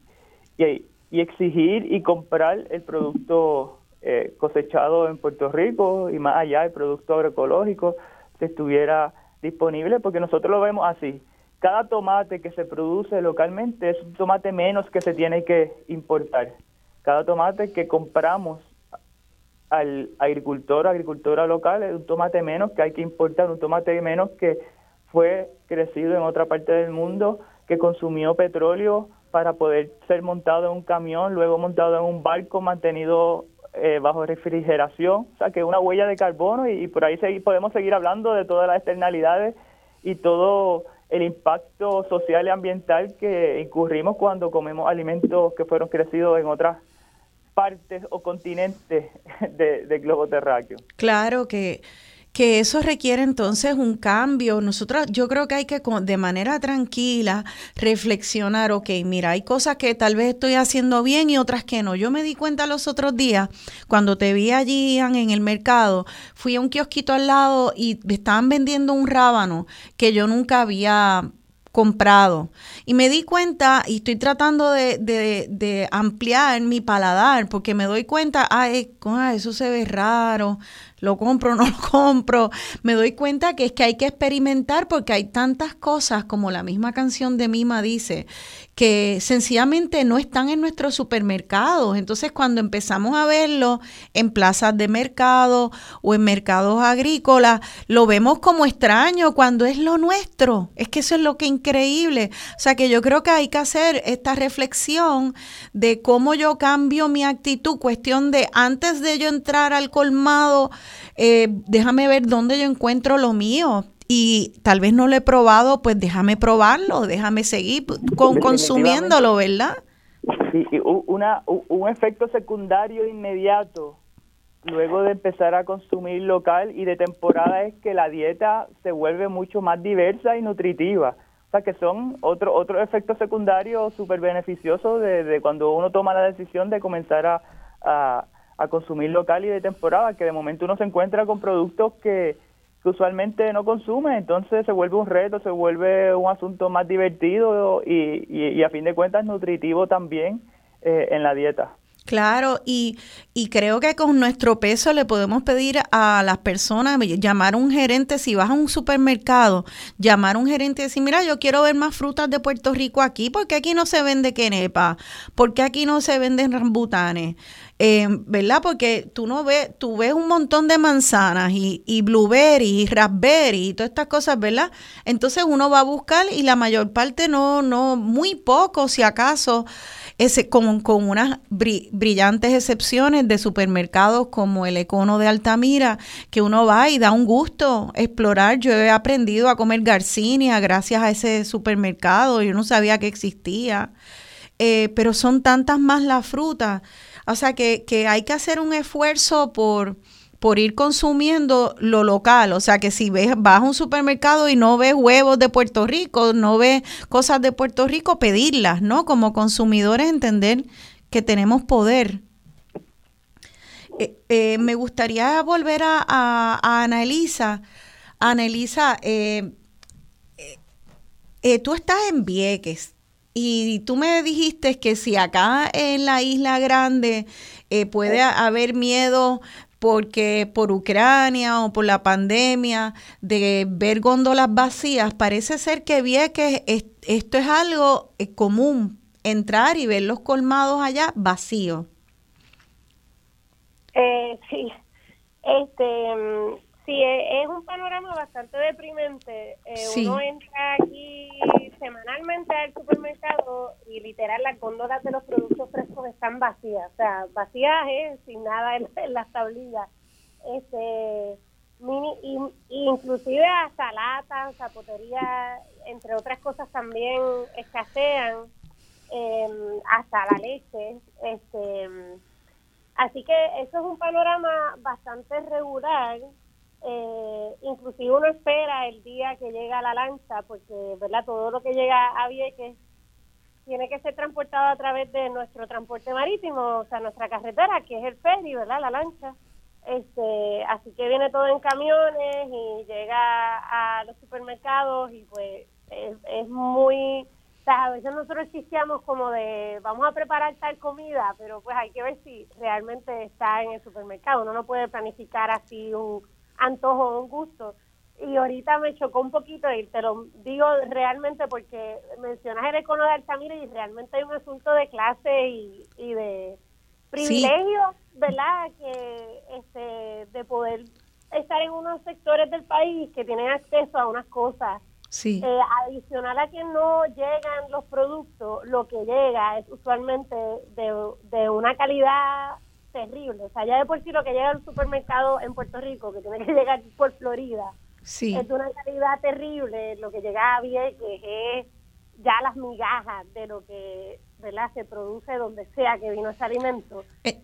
y, exigir y comprar el producto eh, cosechado en Puerto Rico y más allá el producto agroecológico que estuviera disponible, porque nosotros lo vemos así. Cada tomate que se produce localmente es un tomate menos que se tiene que importar. Cada tomate que compramos al agricultor agricultora local es un tomate menos que hay que importar, un tomate menos que fue crecido en otra parte del mundo, que consumió petróleo para poder ser montado en un camión, luego montado en un barco mantenido eh, bajo refrigeración, o sea que una huella de carbono y, por ahí podemos seguir hablando de todas las externalidades y todo el impacto social y ambiental que incurrimos cuando comemos alimentos que fueron crecidos en otras partes o continentes del globo terráqueo. Claro que que eso requiere entonces un cambio. Nosotros, yo creo que hay que de manera tranquila reflexionar, ok, mira, hay cosas que tal vez estoy haciendo bien y otras que no. Yo me di cuenta los otros días, cuando te vi allí en el mercado, fui a un kiosquito al lado y estaban vendiendo un rábano que yo nunca había comprado. Y me di cuenta, y estoy tratando de, de, ampliar mi paladar, porque me doy cuenta, ay, eso se ve raro, lo compro, no lo compro. Me doy cuenta que es que hay que experimentar porque hay tantas cosas, como la misma canción de Mima dice, que sencillamente no están en nuestros supermercados. Entonces, cuando empezamos a verlo en plazas de mercado o en mercados agrícolas, lo vemos como extraño cuando es lo nuestro. Es que eso es lo que es increíble. O sea, que yo creo que hay que hacer esta reflexión de cómo yo cambio mi actitud, cuestión de antes de yo entrar al colmado, eh, déjame ver dónde yo encuentro lo mío y tal vez no lo he probado, pues déjame probarlo, déjame seguir con, consumiéndolo, ¿verdad? Sí, una, un efecto secundario inmediato luego de empezar a consumir local y de temporada es que la dieta se vuelve mucho más diversa y nutritiva. O sea, que son otros otro efectos secundarios súper beneficiosos de, cuando uno toma la decisión de comenzar a, a, consumir local y de temporada, que de momento uno se encuentra con productos que, usualmente no consume, entonces se vuelve un reto, se vuelve un asunto más divertido y, y, a fin de cuentas nutritivo también eh, en la dieta. Claro, y, y creo que con nuestro peso le podemos pedir a las personas, llamar a un gerente, si vas a un supermercado, llamar a un gerente y decir, mira, yo quiero ver más frutas de Puerto Rico aquí, porque aquí no se vende quenepa, porque aquí no se venden rambutanes, eh, ¿verdad? Porque tú no ves, tú ves un montón de manzanas y, y blueberry y raspberry y todas estas cosas, ¿verdad? Entonces uno va a buscar y la mayor parte no, no, muy poco, si acaso, ese, con, con unas brillantes excepciones de supermercados como el Econo de Altamira, que uno va y da un gusto explorar. Yo he aprendido a comer garcinia gracias a ese supermercado, yo no sabía que existía. Eh, pero son tantas más las frutas. O sea que, que hay que hacer un esfuerzo por, por ir consumiendo lo local. O sea que si ves, vas a un supermercado y no ves huevos de Puerto Rico, no ves cosas de Puerto Rico, pedirlas, ¿no? Como consumidores entender que tenemos poder. Eh, eh, me gustaría volver a, a, Elisa. Ana eh, tú estás en Vieques y tú me dijiste que si acá en la Isla Grande puede haber miedo porque por Ucrania o por la pandemia, de ver góndolas vacías, parece ser que que esto es algo eh, común, entrar y ver los colmados allá vacíos. Eh, sí, este, mm, sí, e, es un panorama bastante deprimente. Eh, uno entra aquí semanalmente al supermercado y literal las góndolas de los productos frescos están vacías, o sea, vacías es sin nada en, las tablillas. Este, mini, inclusive hasta latas, zapotería, entre otras cosas también escasean, em, hasta la leche. Este, así que eso es un panorama bastante regular eh, inclusive uno espera el día que llega la lancha, porque verdad todo lo que llega a Vieques tiene que ser transportado a través de nuestro transporte marítimo, o sea, nuestra carretera, que es el ferry, ¿verdad? La lancha. Este, así que viene todo en camiones y llega a los supermercados y pues es, muy, o sea, a veces nosotros existíamos como de vamos a preparar tal comida, pero pues hay que ver si realmente está en el supermercado. Uno no puede planificar así un antojo, un gusto. Y ahorita me chocó un poquito y te lo digo realmente porque mencionas el econo de Altamira y realmente hay un asunto de clase y, y de privilegio, ¿verdad? Que este de poder estar en unos sectores del país que tienen acceso a unas cosas. Sí. Eh, adicional a que no llegan los productos, lo que llega es usualmente de, de una calidad terrible. O sea, ya de por sí lo que llega al supermercado en Puerto Rico, que tiene que llegar por Florida, sí. es de una calidad terrible. Lo que llega a que es ya las migajas de lo que ¿verdad? se produce donde sea que vino ese alimento. Eh.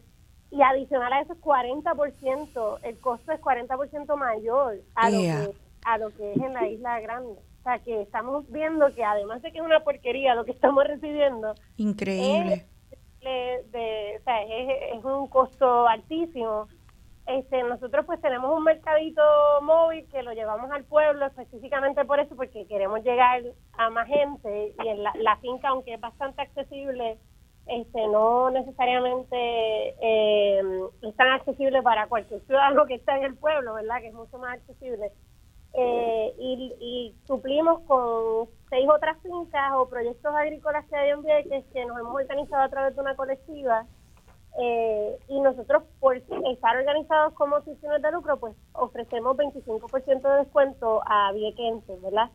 Y adicional a eso es 40%, el costo es 40% mayor a, lo que, a lo que es en la isla grande. O sea, que estamos viendo que además de que es una porquería lo que estamos recibiendo, increíble de, o sea, es, un costo altísimo. Este, nosotros pues tenemos un mercadito móvil que lo llevamos al pueblo específicamente por eso, porque queremos llegar a más gente y en la, finca, aunque es bastante accesible, este, no necesariamente eh, es tan accesible para cualquier ciudadano que está en el pueblo, ¿verdad? Que es mucho más accesible. Eh, y, suplimos con seis otras fincas o proyectos agrícolas que hay en Vieques que nos hemos organizado a través de una colectiva eh, y nosotros por estar organizados como instituciones de lucro pues ofrecemos 25% de descuento a viequenses, ¿verdad?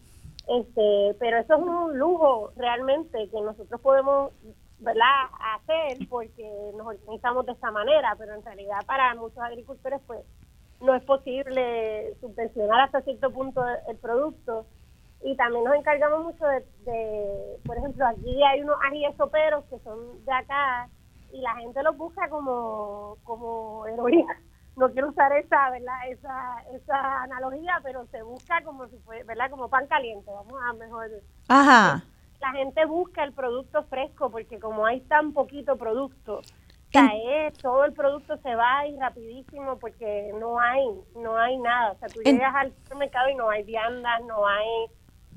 Este, pero eso es un lujo realmente que nosotros podemos ¿verdad? hacer porque nos organizamos de esta manera, pero en realidad para muchos agricultores pues no es posible subvencionar hasta cierto punto el producto. Y también nos encargamos mucho de, por ejemplo, aquí hay unos ajíes soperos que son de acá y la gente los busca como, como heroína. No quiero usar esa, ¿verdad? Esa, esa analogía, pero se busca como si fuera, ¿verdad? Como pan caliente, vamos a mejor. Ajá. La gente busca el producto fresco porque como hay tan poquito producto, todo el producto se va y rapidísimo porque no hay, no hay nada. O sea, tú llegas al supermercado y no hay viandas, no hay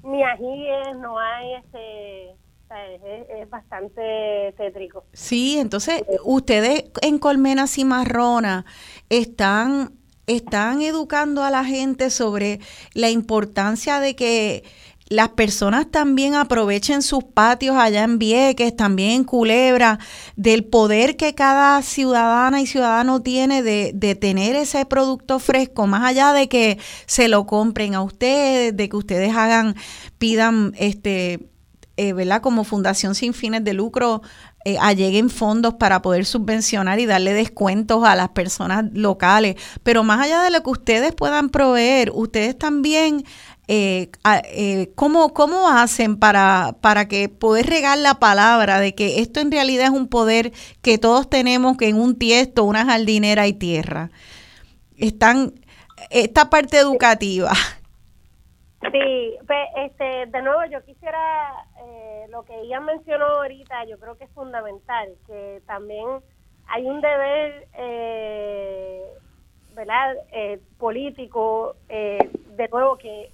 ni ajíes, no hay este... es, bastante tétrico. Sí, entonces ustedes en Colmena Cimarrona están están educando a la gente sobre la importancia de que las personas también aprovechen sus patios allá en Vieques, también en Culebra, del poder que cada ciudadana y ciudadano tiene de, de, tener ese producto fresco, más allá de que se lo compren a ustedes, de que ustedes hagan, pidan, este, eh, ¿verdad? Como fundación sin fines de lucro, eh, alleguen fondos para poder subvencionar y darle descuentos a las personas locales. Pero más allá de lo que ustedes puedan proveer, ustedes también eh, eh, ¿cómo, ¿cómo, hacen para, para que poder regar la palabra de que esto en realidad es un poder que todos tenemos que en un tiesto, una jardinera y tierra? Están, esta parte educativa. Sí, este, de nuevo yo quisiera, eh, lo que ella mencionó ahorita, yo creo que es fundamental, que también hay un deber, eh, ¿verdad?, eh, político, de nuevo, que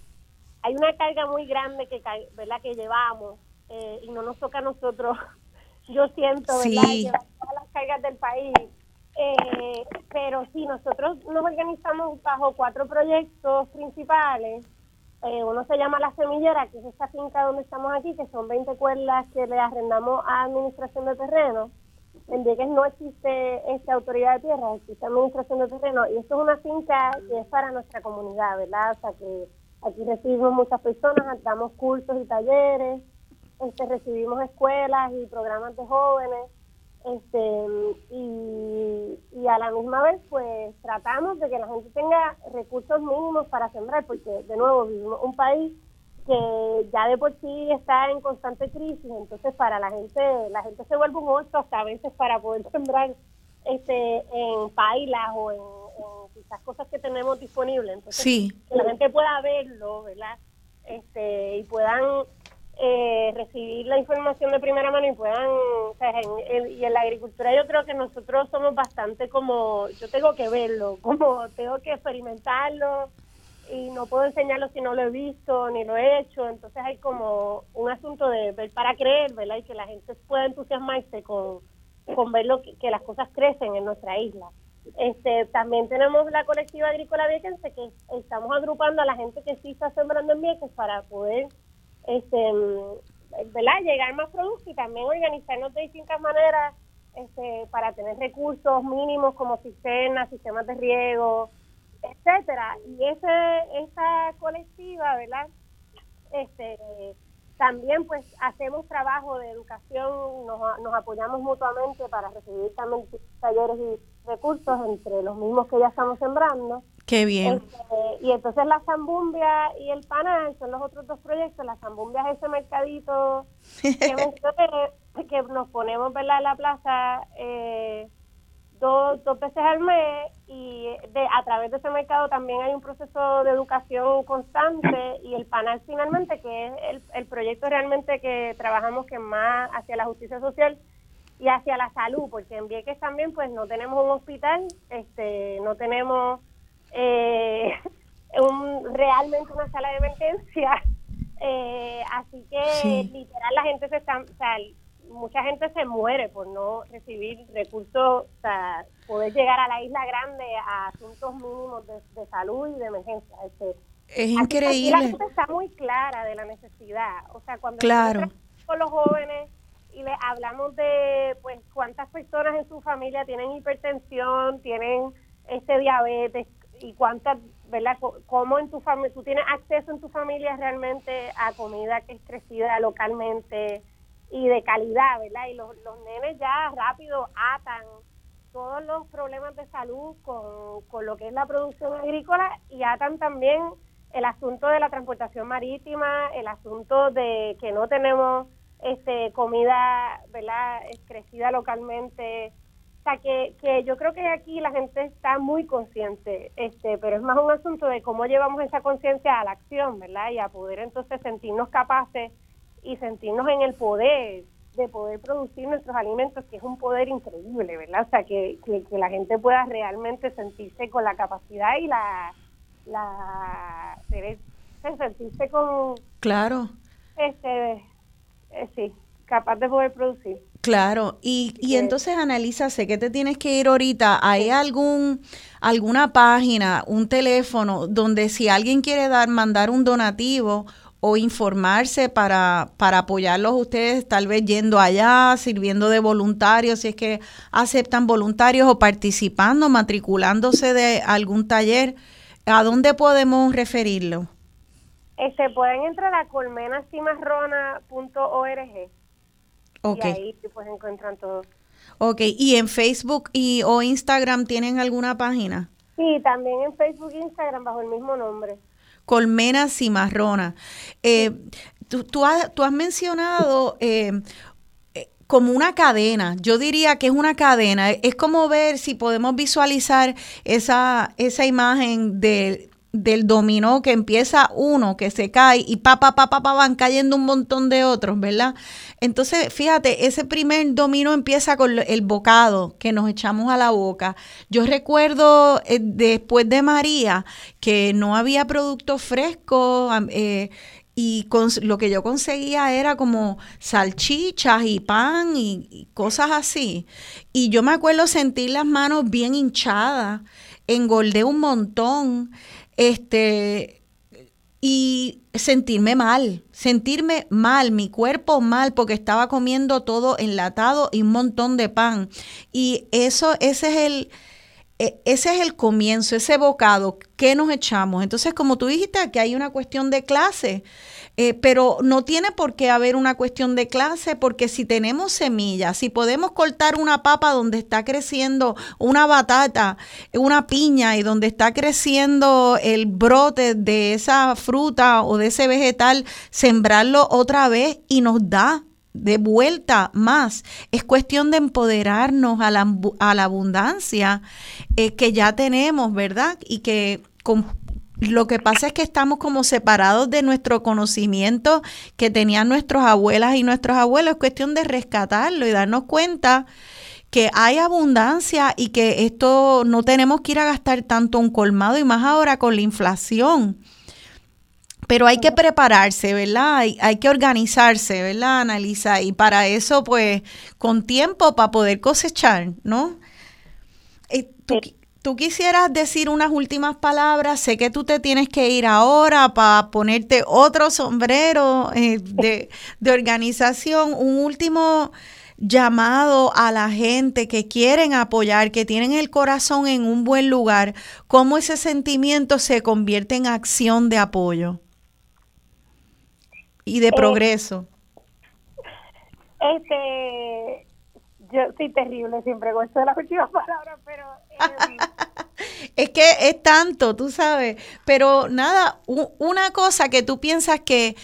hay una carga muy grande que verdad que llevamos eh, y no nos toca a nosotros yo siento verdad llevar todas las cargas del país. Eh, pero sí nosotros nos organizamos bajo cuatro proyectos principales. Eh, uno se llama La Semillera, que es esta finca donde estamos aquí, que son 20 cuerdas que le arrendamos a Administración de Terreno. En Vieques no existe esta autoridad de tierra, existe Administración de Terreno, y esto es una finca que es para nuestra comunidad, ¿verdad? O sea, que Aquí recibimos muchas personas, damos cursos y talleres, este, recibimos escuelas y programas de jóvenes, este, y, y, a la misma vez pues tratamos de que la gente tenga recursos mínimos para sembrar, porque de nuevo vivimos un país que ya de por sí está en constante crisis, entonces para la gente, la gente se vuelve un monstruo hasta a veces para poder sembrar este en pailas o en las cosas que tenemos disponibles. Entonces, que la gente pueda verlo, ¿verdad? Este, y puedan eh, recibir la información de primera mano y puedan, o sea, en, y en la agricultura yo creo que nosotros somos bastante como, yo tengo que verlo, como tengo que experimentarlo y no puedo enseñarlo si no lo he visto ni lo he hecho, entonces hay como un asunto de ver para creer, ¿verdad? Y que la gente pueda entusiasmarse con, con ver lo que, las cosas crecen en nuestra isla. Este, también tenemos la colectiva agrícola viequense que estamos agrupando a la gente que sí está sembrando en Vieques para poder este, ¿verdad? llegar más productos y también organizarnos de distintas maneras este, para tener recursos mínimos como cisternas, sistemas de riego, etcétera. Y ese, esa colectiva, ¿verdad? Este, también pues hacemos trabajo de educación, nos, nos apoyamos mutuamente para recibir también talleres y recursos entre los mismos que ya estamos sembrando. Qué bien. Este, y entonces la zambumbia y el panal son los otros dos proyectos. La zambumbia es ese mercadito que, que nos ponemos ¿verdad? en la plaza eh, dos, dos veces al mes y de, a través de ese mercado también hay un proceso de educación constante y el panel finalmente, que es el, el proyecto realmente que trabajamos que más hacia la justicia social y hacia la salud, porque en Vieques también pues no tenemos un hospital, este no tenemos eh, un, realmente una sala de emergencia, eh, así que literal la gente se está, mucha gente se muere por no recibir recursos, o sea, poder llegar a la isla grande a asuntos mínimos de, salud y de emergencia. Este, es increíble. La gente está muy clara de la necesidad. O sea, cuando claro. con los jóvenes y les hablamos de pues cuántas personas en su familia tienen hipertensión, tienen este diabetes y cuántas, ¿verdad? Cómo en tu familia, tú tienes acceso en tu familia realmente a comida que es crecida localmente, y de calidad, ¿verdad? Y los, los nenes ya rápido atan todos los problemas de salud con, con lo que es la producción agrícola y atan también el asunto de la transportación marítima, el asunto de que no tenemos este comida, ¿verdad?, crecida localmente. O sea, que, que yo creo que aquí la gente está muy consciente, este, pero es más un asunto de cómo llevamos esa conciencia a la acción, ¿verdad? Y a poder entonces sentirnos capaces y sentirnos en el poder de poder producir nuestros alimentos, que es un poder increíble, ¿verdad? O sea, que, que, la gente pueda realmente sentirse con la capacidad y la... la sentirse con... Claro. Este, eh, sí, capaz de poder producir. Claro, y, y entonces analiza, sé que te tienes que ir ahorita, ¿hay algún alguna página, un teléfono donde si alguien quiere dar mandar un donativo o informarse para, para apoyarlos ustedes, tal vez yendo allá, sirviendo de voluntarios, si es que aceptan voluntarios o participando, matriculándose de algún taller, ¿a dónde podemos referirlo? Se este, pueden entrar a colmenacimarrona.org. Y ahí pues encuentran todo. Ok, ¿y en Facebook y o Instagram tienen alguna página? Sí, también en Facebook e Instagram bajo el mismo nombre. Colmena Cimarrona. Eh, tú, tú, has, tú, has, mencionado eh, eh, como una cadena, yo diría que es una cadena, es como ver si podemos visualizar esa, esa imagen de del dominó que empieza uno, que se cae y pa, pa, pa, pa, pa, van cayendo un montón de otros, ¿verdad? Entonces, fíjate, ese primer dominó empieza con el bocado que nos echamos a la boca. Yo recuerdo eh, después de María que no había productos frescos. Eh, y lo que yo conseguía era como salchichas y pan y, y, cosas así. Y yo me acuerdo sentir las manos bien hinchadas, engordé un montón este, y sentirme mal, sentirme mal, mi cuerpo mal, porque estaba comiendo todo enlatado y un montón de pan. Y eso, ese es el, e, ese es el comienzo, ese bocado que nos echamos. Entonces, como tú dijiste, que hay una cuestión de clase. Eh, pero no tiene por qué haber una cuestión de clase, porque si tenemos semillas, si podemos cortar una papa donde está creciendo una batata, una piña y donde está creciendo el brote de esa fruta o de ese vegetal, sembrarlo otra vez y nos da de vuelta más. Es cuestión de empoderarnos a la, a la abundancia eh, que ya tenemos, ¿verdad? Y que con lo que pasa es que estamos como separados de nuestro conocimiento que tenían nuestras abuelas y nuestros abuelos. Es cuestión de rescatarlo y darnos cuenta que hay abundancia y que esto no tenemos que ir a gastar tanto un colmado y más ahora con la inflación. Pero hay que prepararse, ¿verdad? Hay, hay que organizarse, ¿verdad, Analisa? Y para eso, pues, con tiempo para poder cosechar, ¿no? Eh, tú quisieras decir unas últimas palabras. Sé que tú te tienes que ir ahora para ponerte otro sombrero eh, de, de, organización. Un último llamado a la gente que quieren apoyar, que tienen el corazón en un buen lugar. ¿Cómo ese sentimiento se convierte en acción de apoyo y de eh, progreso? Este yo soy terrible siempre con esto de las últimas palabras, pero... Es que es tanto, tú sabes, pero nada, una cosa que tú piensas que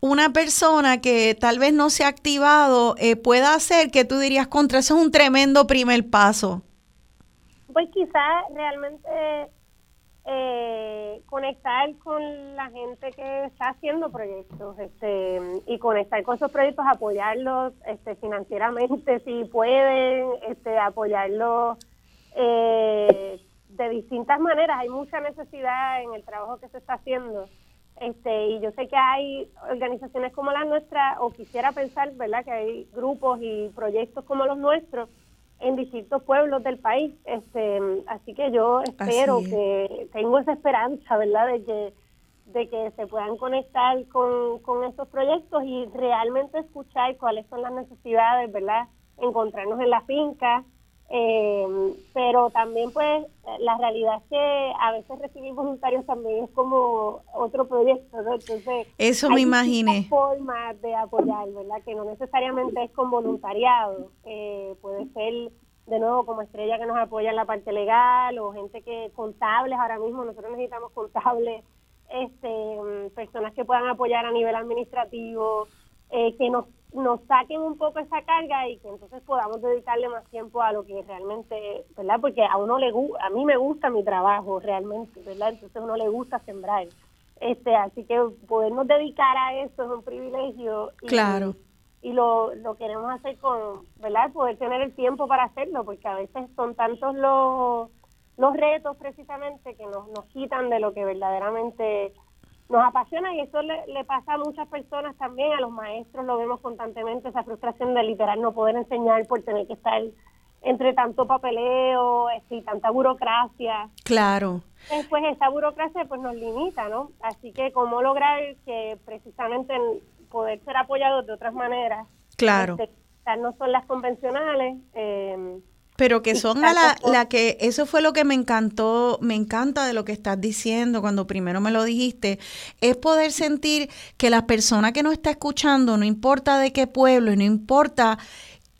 una persona que tal vez no se ha activado eh, pueda hacer que tú dirías contra, eso es un tremendo primer paso. Pues quizás realmente eh, conectar con la gente que está haciendo proyectos este, y conectar con esos proyectos, apoyarlos este, financieramente si pueden, este, apoyarlos eh, de distintas maneras. Hay mucha necesidad en el trabajo que se está haciendo. Este, y yo sé que hay organizaciones como la nuestra, o quisiera pensar, ¿verdad?, que hay grupos y proyectos como los nuestros en distintos pueblos del país. Este, así que yo espero que tengo esa esperanza, ¿verdad?, de que de que se puedan conectar con, con estos proyectos y realmente escuchar cuáles son las necesidades, ¿verdad? Encontrarnos en la finca, eh, pero también pues la realidad es que a veces recibir voluntarios también es como otro proyecto, ¿no? Entonces, eso me imaginé. formas de apoyar, ¿verdad? Que no necesariamente es con voluntariado, eh, puede ser de nuevo como estrella que nos apoya en la parte legal o gente que contables ahora mismo nosotros necesitamos contables este mm, personas que puedan apoyar a nivel administrativo eh, que nos nos saquen un poco esa carga y que entonces podamos dedicarle más tiempo a lo que realmente, ¿verdad? Porque a uno le a mí me gusta mi trabajo realmente, ¿verdad? Entonces a uno le gusta sembrar. Este, así que podernos dedicar a eso es un privilegio. claro y lo, lo queremos hacer con, ¿verdad? Poder tener el tiempo para hacerlo, porque a veces son tantos los, los retos precisamente que nos, nos quitan de lo que verdaderamente nos apasiona y eso le, le, pasa a muchas personas también, a los maestros lo vemos constantemente, esa frustración de literal no poder enseñar por tener que estar entre tanto papeleo este, y tanta burocracia. Claro. Después esa burocracia pues nos limita, ¿no? Así que cómo lograr que precisamente poder ser apoyados de otras maneras. Claro. Este, no son las convencionales. Eh, pero que son a la, la, que, eso fue lo que me encantó, me encanta de lo que estás diciendo cuando primero me lo dijiste, es poder sentir que la persona que nos está escuchando, no importa de qué pueblo, no importa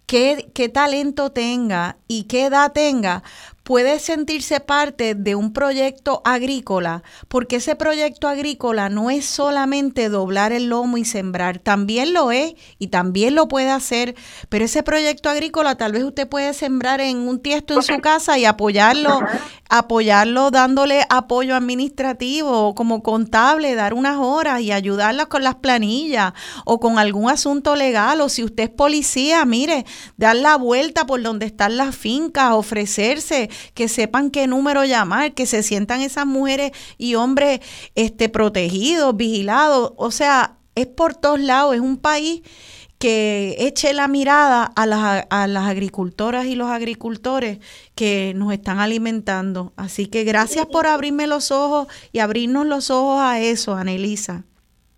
qué, qué talento tenga y qué edad tenga, puede sentirse parte de un proyecto agrícola, porque ese proyecto agrícola no es solamente doblar el lomo y sembrar, también lo es y también lo puede hacer, pero ese proyecto agrícola tal vez usted puede sembrar en un tiesto en su casa y apoyarlo, apoyarlo dándole apoyo administrativo o como contable, dar unas horas y ayudarlas con las planillas o con algún asunto legal o si usted es policía, mire, dar la vuelta por donde están las fincas, ofrecerse que sepan qué número llamar, que se sientan esas mujeres y hombres este, protegidos, vigilados. O sea, es por todos lados, es un país que eche la mirada a las, a las agricultoras y los agricultores que nos están alimentando. Así que gracias por abrirme los ojos y abrirnos los ojos a eso, Anelisa.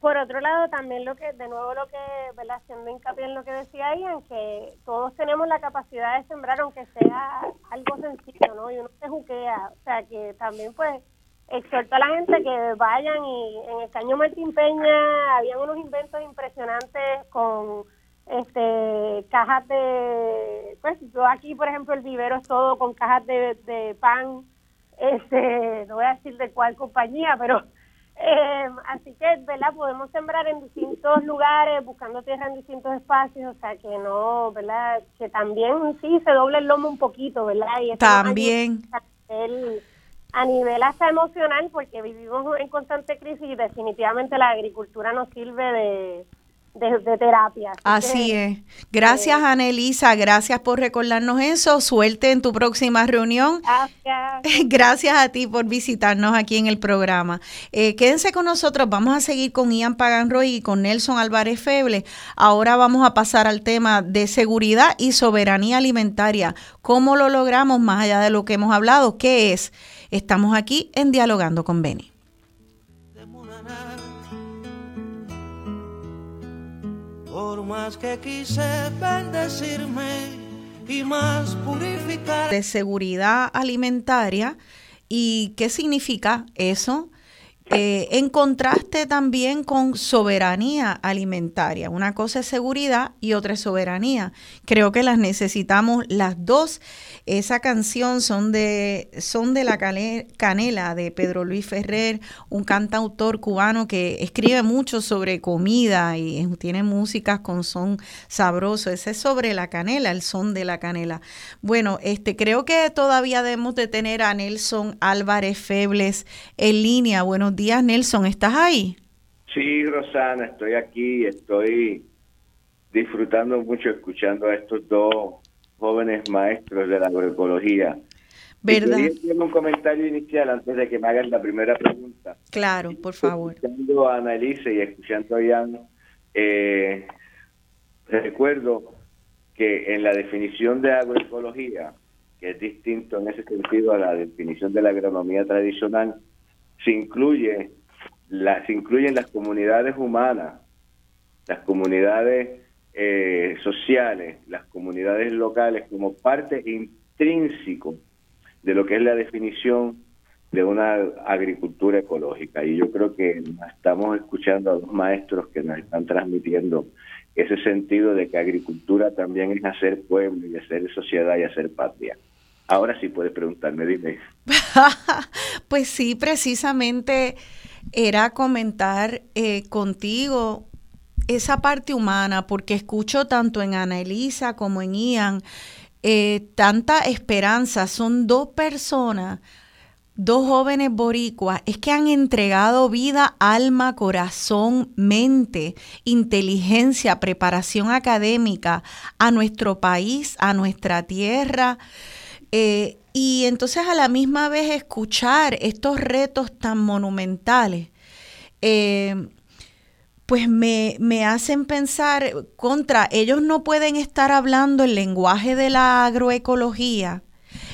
Por otro lado, también lo que, de nuevo lo que, ¿verdad? haciendo hincapié en lo que decía en que todos tenemos la capacidad de sembrar, aunque sea algo sencillo, ¿no? Y uno se juquea, o sea, que también pues exhorto a la gente que vayan y en el Caño Martín Peña habían unos inventos impresionantes con este cajas de, pues yo aquí por ejemplo el vivero es todo con cajas de pan, este, no voy a decir de cuál compañía, pero eh, así que, ¿verdad? Podemos sembrar en distintos lugares, buscando tierra en distintos espacios, o sea, que no, ¿verdad? Que también sí se doble el lomo un poquito, ¿verdad? Y también. A nivel, hasta emocional, porque vivimos en constante crisis y definitivamente la agricultura nos sirve de, de, terapia. Así, es. Gracias, eh, Anelisa. Gracias por recordarnos eso. Suerte en tu próxima reunión. Gracias. Gracias a ti por visitarnos aquí en el programa. Eh, quédense con nosotros. Vamos a seguir con Ian Paganroy y con Nelson Álvarez Feble. Ahora vamos a pasar al tema de seguridad y soberanía alimentaria. ¿Cómo lo logramos más allá de lo que hemos hablado? ¿Qué es? Estamos aquí en Dialogando con Beni. Por más que quise bendecirme y más purificar. De seguridad alimentaria. ¿Y qué significa eso? Eh, en contraste también con soberanía alimentaria. Una cosa es seguridad y otra es soberanía. Creo que las necesitamos las dos. Esa canción son de, son de la canela de Pedro Luis Ferrer, un cantautor cubano que escribe mucho sobre comida y tiene músicas con son sabroso. Ese es sobre la canela, el son de la canela. Bueno, este creo que todavía debemos de tener a Nelson Álvarez Febles en línea. Buenos días, Nelson. ¿Estás ahí? Sí, Rosana, estoy aquí. Estoy disfrutando mucho escuchando a estos dos jóvenes maestros de la agroecología. ¿Verdad? Y un comentario inicial antes de que me hagan la primera pregunta. Claro, por favor. Escuchando a Annalise y escuchando a Ian, eh, recuerdo que en la definición de agroecología, que es distinto en ese sentido a la definición de la agronomía tradicional, se incluye se incluyen las comunidades humanas, las comunidades eh, sociales, las comunidades locales como parte intrínseco de lo que es la definición de una agricultura ecológica. Y yo creo que estamos escuchando a los maestros que nos están transmitiendo ese sentido de que agricultura también es hacer pueblo y hacer sociedad y hacer patria. Ahora sí puedes preguntarme, dime. pues sí, precisamente era comentar eh, contigo esa parte humana, porque escucho tanto en Ana Elisa como en Ian eh, tanta esperanza. Son dos personas, dos jóvenes boricuas, es que han entregado vida, alma, corazón, mente, inteligencia, preparación académica a nuestro país, a nuestra tierra. Eh, y entonces a la misma vez escuchar estos retos tan monumentales. Eh, pues me, me, hacen pensar contra, ellos no pueden estar hablando el lenguaje de la agroecología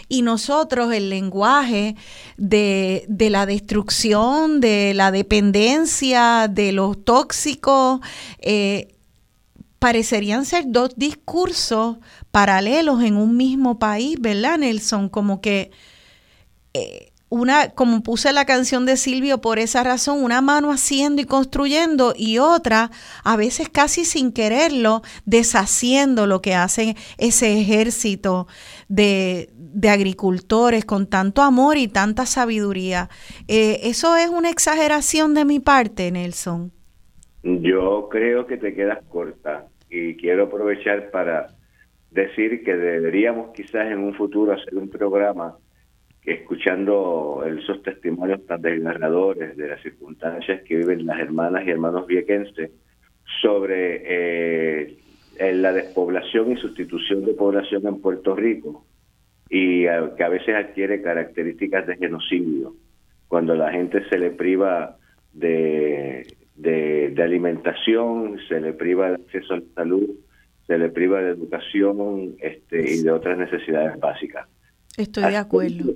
y nosotros el lenguaje de, de la destrucción, de la dependencia, de los tóxicos, eh, parecerían ser dos discursos paralelos en un mismo país, ¿verdad, Nelson? Como que... Eh, una, como puse la canción de Silvio, por esa razón, una mano haciendo y construyendo y otra, a veces casi sin quererlo, deshaciendo lo que hacen ese ejército de, agricultores con tanto amor y tanta sabiduría. Eh, ¿Eso es una exageración de mi parte, Nelson? Yo creo que te quedas corta y quiero aprovechar para decir que deberíamos quizás en un futuro hacer un programa escuchando esos testimonios tan desgarradores de las circunstancias que viven las hermanas y hermanos viequenses sobre eh, la despoblación y sustitución de población en Puerto Rico y que a veces adquiere características de genocidio cuando la gente se le priva de, de, de alimentación, se le priva de acceso a la salud, se le priva de educación este, y de otras necesidades básicas. Estoy de acuerdo.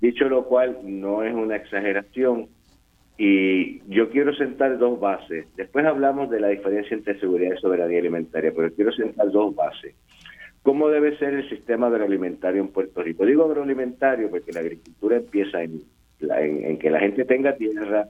Dicho lo cual, no es una exageración y yo quiero sentar dos bases. Después hablamos de la diferencia entre seguridad y soberanía alimentaria, pero quiero sentar dos bases. ¿Cómo debe ser el sistema agroalimentario en Puerto Rico? Digo agroalimentario porque la agricultura empieza en, en, que la gente tenga tierra,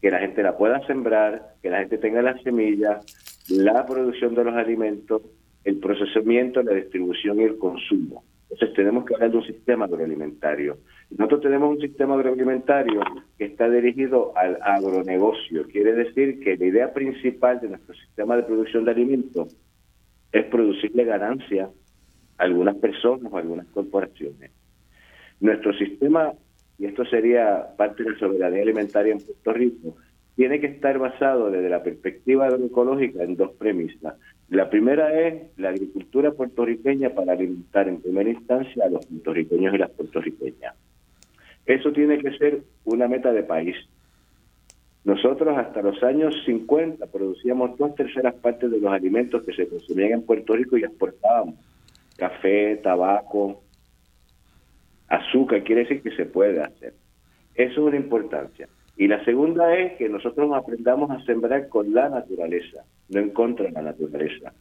que la gente la pueda sembrar, que la gente tenga las semillas, la producción de los alimentos, el procesamiento, la distribución y el consumo. Entonces tenemos que hablar de un sistema agroalimentario. Nosotros tenemos un sistema agroalimentario que está dirigido al agronegocio. Quiere decir que la idea principal de nuestro sistema de producción de alimentos es producirle ganancia a algunas personas o a algunas corporaciones. Nuestro sistema, y esto sería parte de la soberanía alimentaria en Puerto Rico, tiene que estar basado desde la perspectiva agroecológica en dos premisas. La primera es la agricultura puertorriqueña para alimentar en primera instancia a los puertorriqueños y las puertorriqueñas. Eso tiene que ser una meta de país. Nosotros hasta los años 50 producíamos dos terceras partes de los alimentos que se consumían en Puerto Rico y exportábamos. Café, tabaco, azúcar, quiere decir que se puede hacer. Eso es una importancia. Y la segunda es que nosotros aprendamos a sembrar con la naturaleza, no en contra de la naturaleza.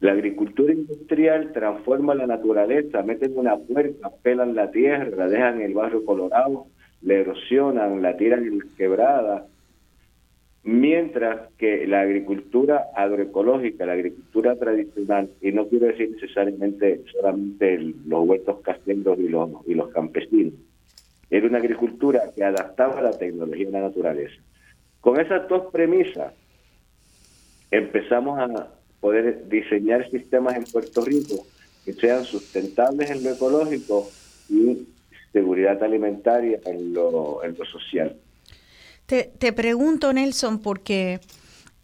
La agricultura industrial transforma la naturaleza, meten una puerta, pelan la tierra, dejan el barrio colorado, la erosionan, la tiran en quebrada. Mientras que la agricultura agroecológica, la agricultura tradicional, y no quiero decir necesariamente solamente los huertos caseros y los, y los campesinos, era una agricultura que adaptaba la tecnología a la naturaleza. Con esas dos premisas empezamos a poder diseñar sistemas en Puerto Rico que sean sustentables en lo ecológico y seguridad alimentaria en lo, en lo social. Te, te pregunto, Nelson, porque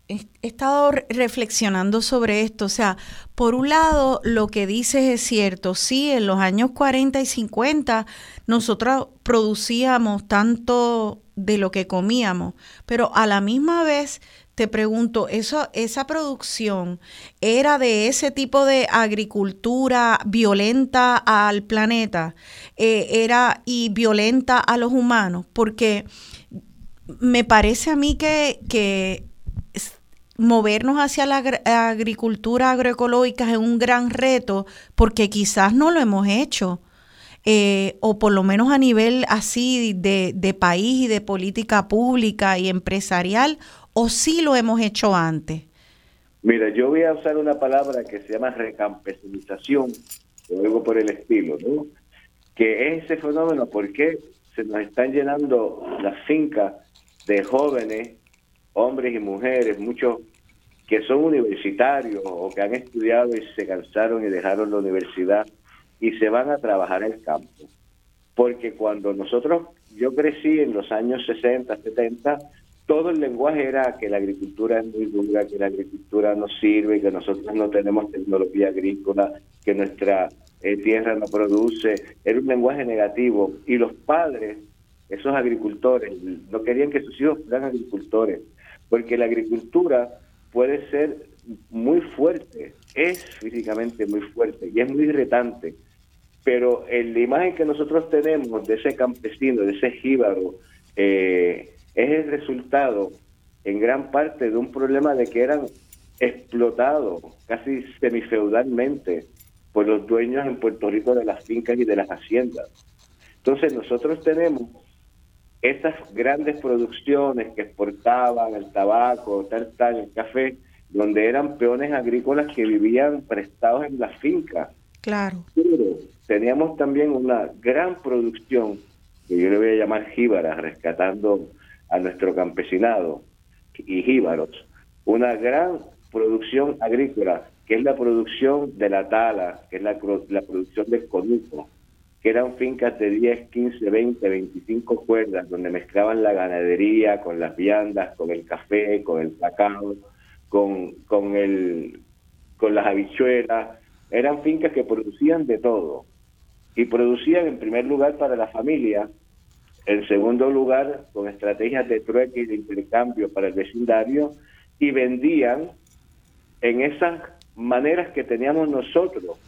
he estado reflexionando sobre esto. O sea, por un lado, lo que dices es cierto. Sí, en los años 40 y 50 nosotros producíamos tanto de lo que comíamos, pero a la misma vez te pregunto, ¿eso, ¿esa producción era de ese tipo de agricultura violenta al planeta? Eh, ¿Era y violenta a los humanos? Porque me parece a mí que, que movernos hacia la agricultura agroecológica es un gran reto porque quizás no lo hemos hecho. eh, o por lo menos a nivel así de, de país y de política pública y empresarial, o sí lo hemos hecho antes? Mira, yo voy a usar una palabra que se llama recampesinización, o algo por el estilo, ¿no? Que es ese fenómeno porque se nos están llenando las fincas de jóvenes, hombres y mujeres, muchos que son universitarios o que han estudiado y se cansaron y dejaron la universidad y se van a trabajar el campo. Porque cuando nosotros, yo crecí en los años 60, 70, todo el lenguaje era que la agricultura es muy dura, que la agricultura no sirve, que nosotros no tenemos tecnología agrícola, que nuestra eh, tierra no produce. Era un lenguaje negativo. Y los padres, esos agricultores, no querían que sus hijos fueran agricultores, porque la agricultura puede ser muy fuerte, es físicamente muy fuerte y es muy irritante. Pero en la imagen que nosotros tenemos de ese campesino, de ese jíbaro, eh, es el resultado en gran parte de un problema de que eran explotados casi semifeudalmente por los dueños en Puerto Rico de las fincas y de las haciendas. Entonces nosotros tenemos esas grandes producciones que exportaban el tabaco, tal, tal, el café, donde eran peones agrícolas que vivían prestados en las fincas. Claro. Pero teníamos también una gran producción, que yo le voy a llamar jíbaras, rescatando a nuestro campesinado y jíbaros, una gran producción agrícola, que es la producción de la tala, que es la, la producción del conuco, que eran fincas de 10, 15, 20, 25 cuerdas, donde mezclaban la ganadería con las viandas, con el café, con el cacao, con, con, el, con las habichuelas. Eran fincas que producían de todo. Y producían en primer lugar para la familia, en segundo lugar con estrategias de trueque y de intercambio para el vecindario, y vendían en esas maneras que teníamos nosotros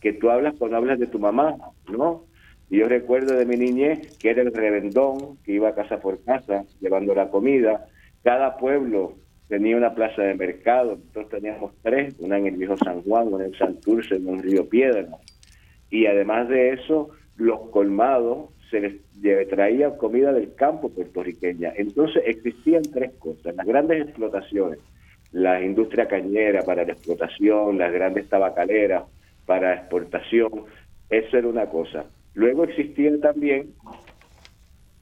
que tú hablas cuando hablas de tu mamá, ¿no? Yo recuerdo de mi niñez que era el revendón, que iba casa por casa llevando la comida. Cada pueblo tenía una plaza de mercado, nosotros teníamos tres, una en el viejo San Juan, una en Santurce, en un Río Piedra. Y además de eso, los colmados se les traía comida del campo puertorriqueña. Entonces existían tres cosas, las grandes explotaciones, la industria cañera para la explotación, las grandes tabacaleras, para exportación, eso era una cosa. Luego existía también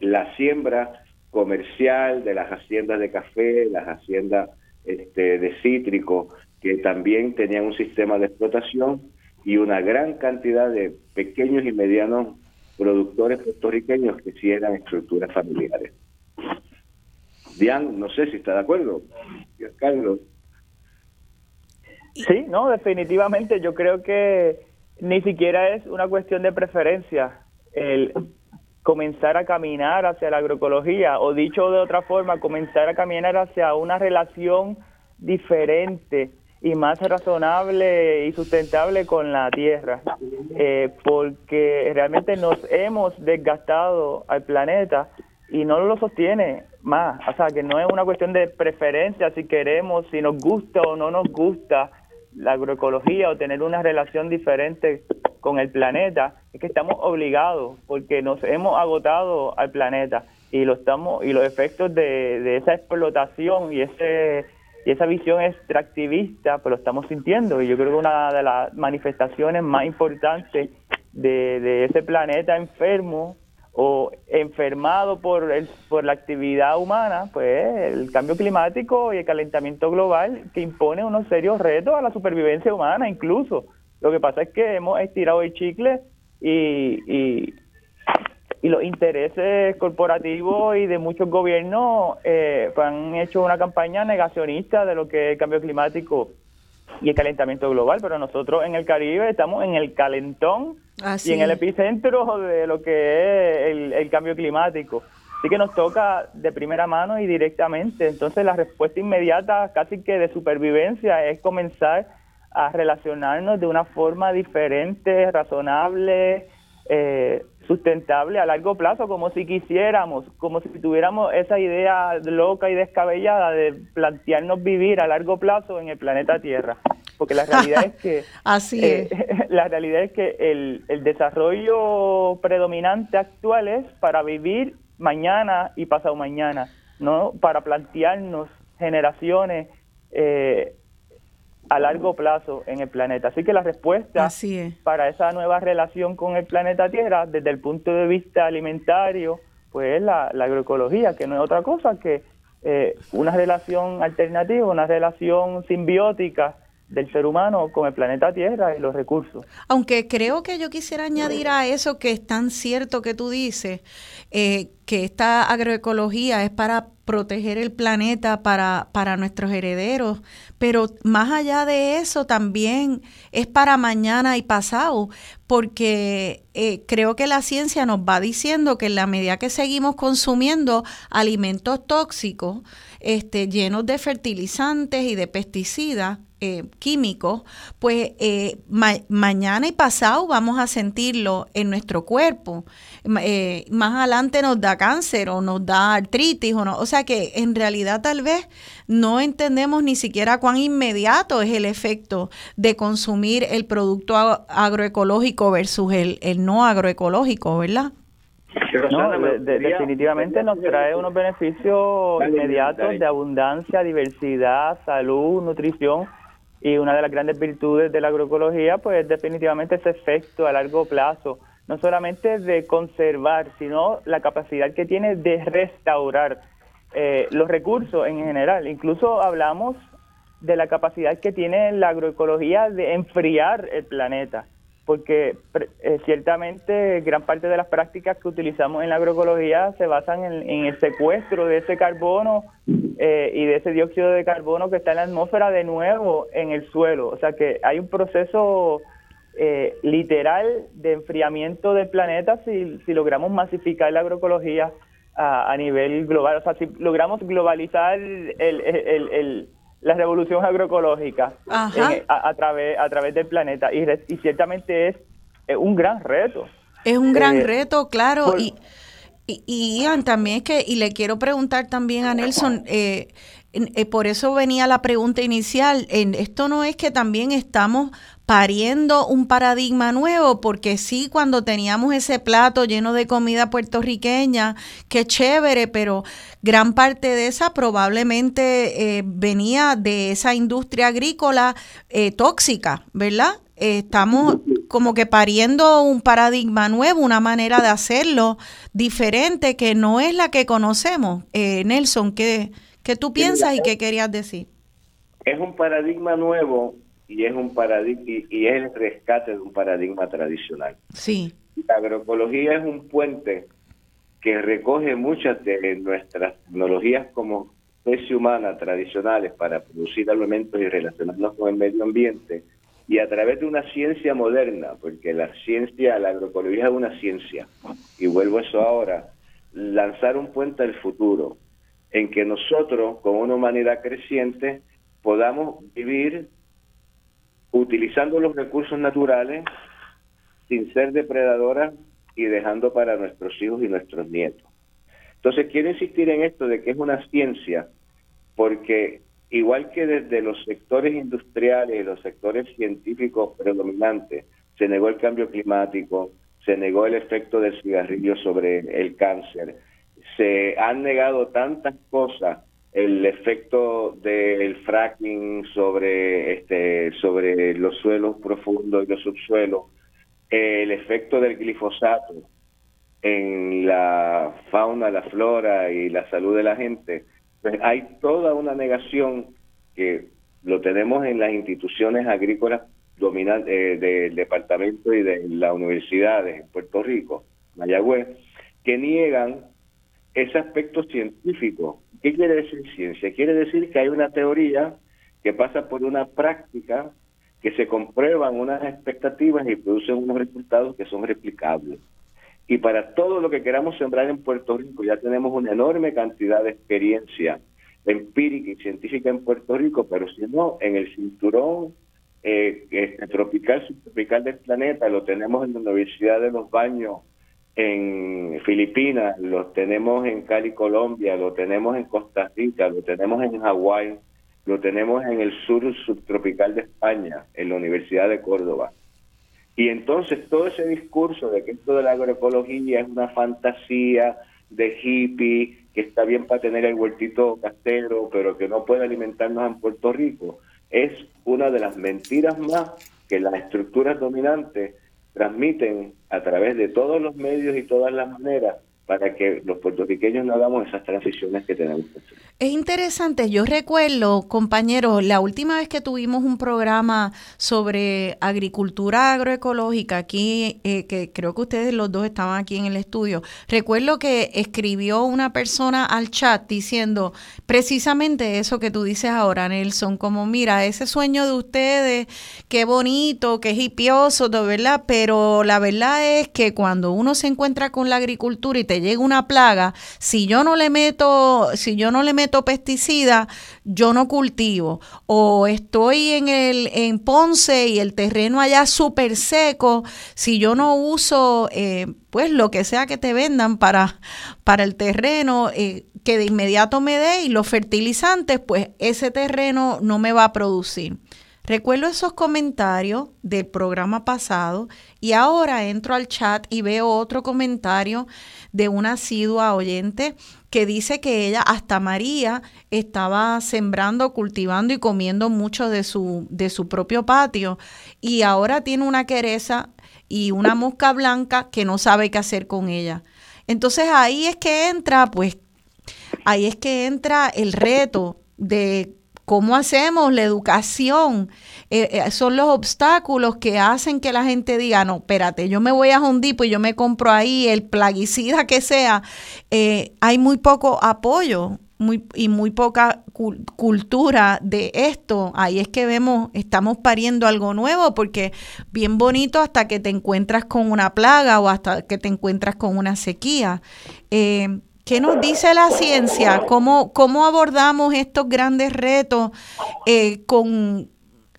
la siembra comercial de las haciendas de café, las haciendas este, de cítrico, que también tenían un sistema de explotación y una gran cantidad de pequeños y medianos productores puertorriqueños que sí eran estructuras familiares. Dian, no sé si está de acuerdo. Carlos. Sí, no, definitivamente yo creo que ni siquiera es una cuestión de preferencia el comenzar a caminar hacia la agroecología o dicho de otra forma, comenzar a caminar hacia una relación diferente y más razonable y sustentable con la tierra, eh, porque realmente nos hemos desgastado al planeta y no lo sostiene más, o sea que no es una cuestión de preferencia si queremos, si nos gusta o no nos gusta la agroecología o tener una relación diferente con el planeta, es que estamos obligados porque nos hemos agotado al planeta y lo estamos y los efectos de, esa explotación y ese y esa visión extractivista pues lo estamos sintiendo y yo creo que una de las manifestaciones más importantes de, de ese planeta enfermo o enfermado por, el, por la actividad humana, pues el cambio climático y el calentamiento global que impone unos serios retos a la supervivencia humana incluso. Lo que pasa es que hemos estirado el chicle y, y, los intereses corporativos y de muchos gobiernos eh, pues han hecho una campaña negacionista de lo que es el cambio climático y el calentamiento global, pero nosotros en el Caribe estamos en el calentón y en el epicentro de lo que es el, cambio climático. Así que nos toca de primera mano y directamente. Entonces la respuesta inmediata, casi que de supervivencia, es comenzar a relacionarnos de una forma diferente, razonable, eh, sustentable a largo plazo, como si quisiéramos, como si tuviéramos esa idea loca y descabellada de plantearnos vivir a largo plazo en el planeta Tierra. porque la realidad es que Así eh, la realidad es que el, el desarrollo predominante actual es para vivir mañana y pasado mañana, no para plantearnos generaciones eh, a largo plazo en el planeta. Así que la respuesta Así es. para esa nueva relación con el planeta Tierra, desde el punto de vista alimentario, pues es la, la agroecología, que no es otra cosa que eh, una relación alternativa, una relación simbiótica del ser humano con el planeta Tierra y los recursos. Aunque creo que yo quisiera añadir a eso que es tan cierto que tú dices, eh, que esta agroecología es para proteger el planeta para, para nuestros herederos, pero más allá de eso también es para mañana y pasado, porque eh, creo que la ciencia nos va diciendo que en la medida que seguimos consumiendo alimentos tóxicos, este, llenos de fertilizantes y de pesticidas, eh, químicos, pues eh, mañana y pasado vamos a sentirlo en nuestro cuerpo. Eh, más adelante nos da cáncer o nos da artritis o no. O sea que en realidad tal vez no entendemos ni siquiera cuán inmediato es el efecto de consumir el producto agroecológico versus el, el no agroecológico, ¿verdad? No, definitivamente nos trae unos beneficios inmediatos de abundancia, diversidad, salud, nutrición y una de las grandes virtudes de la agroecología pues definitivamente ese efecto a largo plazo, no solamente de conservar, sino la capacidad que tiene de restaurar eh, los recursos en general. Incluso hablamos de la capacidad que tiene la agroecología de enfriar el planeta porque eh, ciertamente gran parte de las prácticas que utilizamos en la agroecología se basan en, el secuestro de ese carbono eh, y de ese dióxido de carbono que está en la atmósfera de nuevo en el suelo. O sea que hay un proceso eh, literal de enfriamiento del planeta si, si logramos masificar la agroecología a, a, nivel global. O sea, si logramos globalizar el, el, el la revolución agroecológica a, través, a través del planeta y, y ciertamente es, un gran reto. Es un gran eh, reto, claro. y, y, Ian, también es que, y le quiero preguntar también a Nelson, eh, eh, por eso venía la pregunta inicial, en, esto no es que también estamos pariendo un paradigma nuevo, porque sí, cuando teníamos ese plato lleno de comida puertorriqueña, qué chévere, pero gran parte de esa probablemente eh, venía de esa industria agrícola eh, tóxica, ¿verdad? estamos como que pariendo un paradigma nuevo, una manera de hacerlo diferente que no es la que conocemos. Nelson, ¿qué, ¿Qué tú piensas y qué querías decir? Es un paradigma nuevo y es un paradigma y, es el rescate de un paradigma tradicional. Sí. La agroecología es un puente que recoge muchas de nuestras tecnologías como especie humana tradicionales para producir alimentos y relacionarnos con el medio ambiente y a través de una ciencia moderna, porque la ciencia, la agroecología es una ciencia, y vuelvo a eso ahora, lanzar un puente al futuro, en que nosotros, como una humanidad creciente, podamos vivir utilizando los recursos naturales sin ser depredadoras y dejando para nuestros hijos y nuestros nietos. Entonces, quiero insistir en esto de que es una ciencia, porque igual que desde los sectores industriales y los sectores científicos predominantes, se negó el cambio climático, se negó el efecto del cigarrillo sobre el cáncer, se han negado tantas cosas el efecto del fracking sobre este sobre los suelos profundos y los subsuelos el efecto del glifosato en la fauna, la flora y la salud de la gente, pues hay toda una negación que lo tenemos en las instituciones agrícolas dominantes eh, del departamento y de las universidades en Puerto Rico, Mayagüez, que niegan ese aspecto científico. ¿Qué quiere decir ciencia? Quiere decir que hay una teoría que pasa por una práctica que se comprueban unas expectativas y producen unos resultados que son replicables. Y para todo lo que queramos sembrar en Puerto Rico, ya tenemos una enorme cantidad de experiencia empírica y científica en Puerto Rico, pero si no, en el cinturón eh, este, tropical, subtropical del planeta, lo tenemos en la Universidad de los Baños en Filipinas, lo tenemos en Cali, Colombia, lo tenemos en Costa Rica, lo tenemos en Hawái, lo tenemos en el sur subtropical de España, en la Universidad de Córdoba. Y entonces todo ese discurso de que esto de la agroecología es una fantasía de hippie, que está bien para tener el huertito castero, pero que no puede alimentarnos en Puerto Rico, es una de las mentiras más que las estructuras dominantes transmiten a través de todos los medios y todas las maneras para que los puertorriqueños no hagamos esas transiciones que tenemos que hacer. Es interesante, yo recuerdo, compañeros, la última vez que tuvimos un programa sobre agricultura agroecológica aquí, eh, que creo que ustedes los dos estaban aquí en el estudio, recuerdo que escribió una persona al chat diciendo precisamente eso que tú dices ahora, Nelson, como mira, ese sueño de ustedes, qué bonito, qué hipioso, verdad, pero la verdad es que cuando uno se encuentra con la agricultura y te llega una plaga, si yo no le meto, si yo no le meto pesticida, yo no cultivo. O estoy en, el, en Ponce y el terreno allá súper seco, si yo no uso, eh, pues lo que sea que te vendan para, para el terreno, eh, que de inmediato me dé y los fertilizantes, pues ese terreno no me va a producir. Recuerdo esos comentarios del programa pasado y ahora entro al chat y veo otro comentario de una asidua oyente que dice que ella, hasta María, estaba sembrando, cultivando y comiendo mucho de su, de su propio patio y ahora tiene una quereza y una mosca blanca que no sabe qué hacer con ella. Entonces ahí es que entra, pues, ahí es que entra el reto de ¿Cómo hacemos la educación? Eh, eh, son los obstáculos que hacen que la gente diga, no, espérate, yo me voy a Hondipo y yo me compro ahí el plaguicida que sea. Eh, hay muy poco apoyo y muy poca cultura de esto. Ahí es que vemos, estamos pariendo algo nuevo porque bien bonito hasta que te encuentras con una plaga o hasta que te encuentras con una sequía. ¿Qué nos dice la ciencia? ¿Cómo, cómo abordamos estos grandes retos eh, con,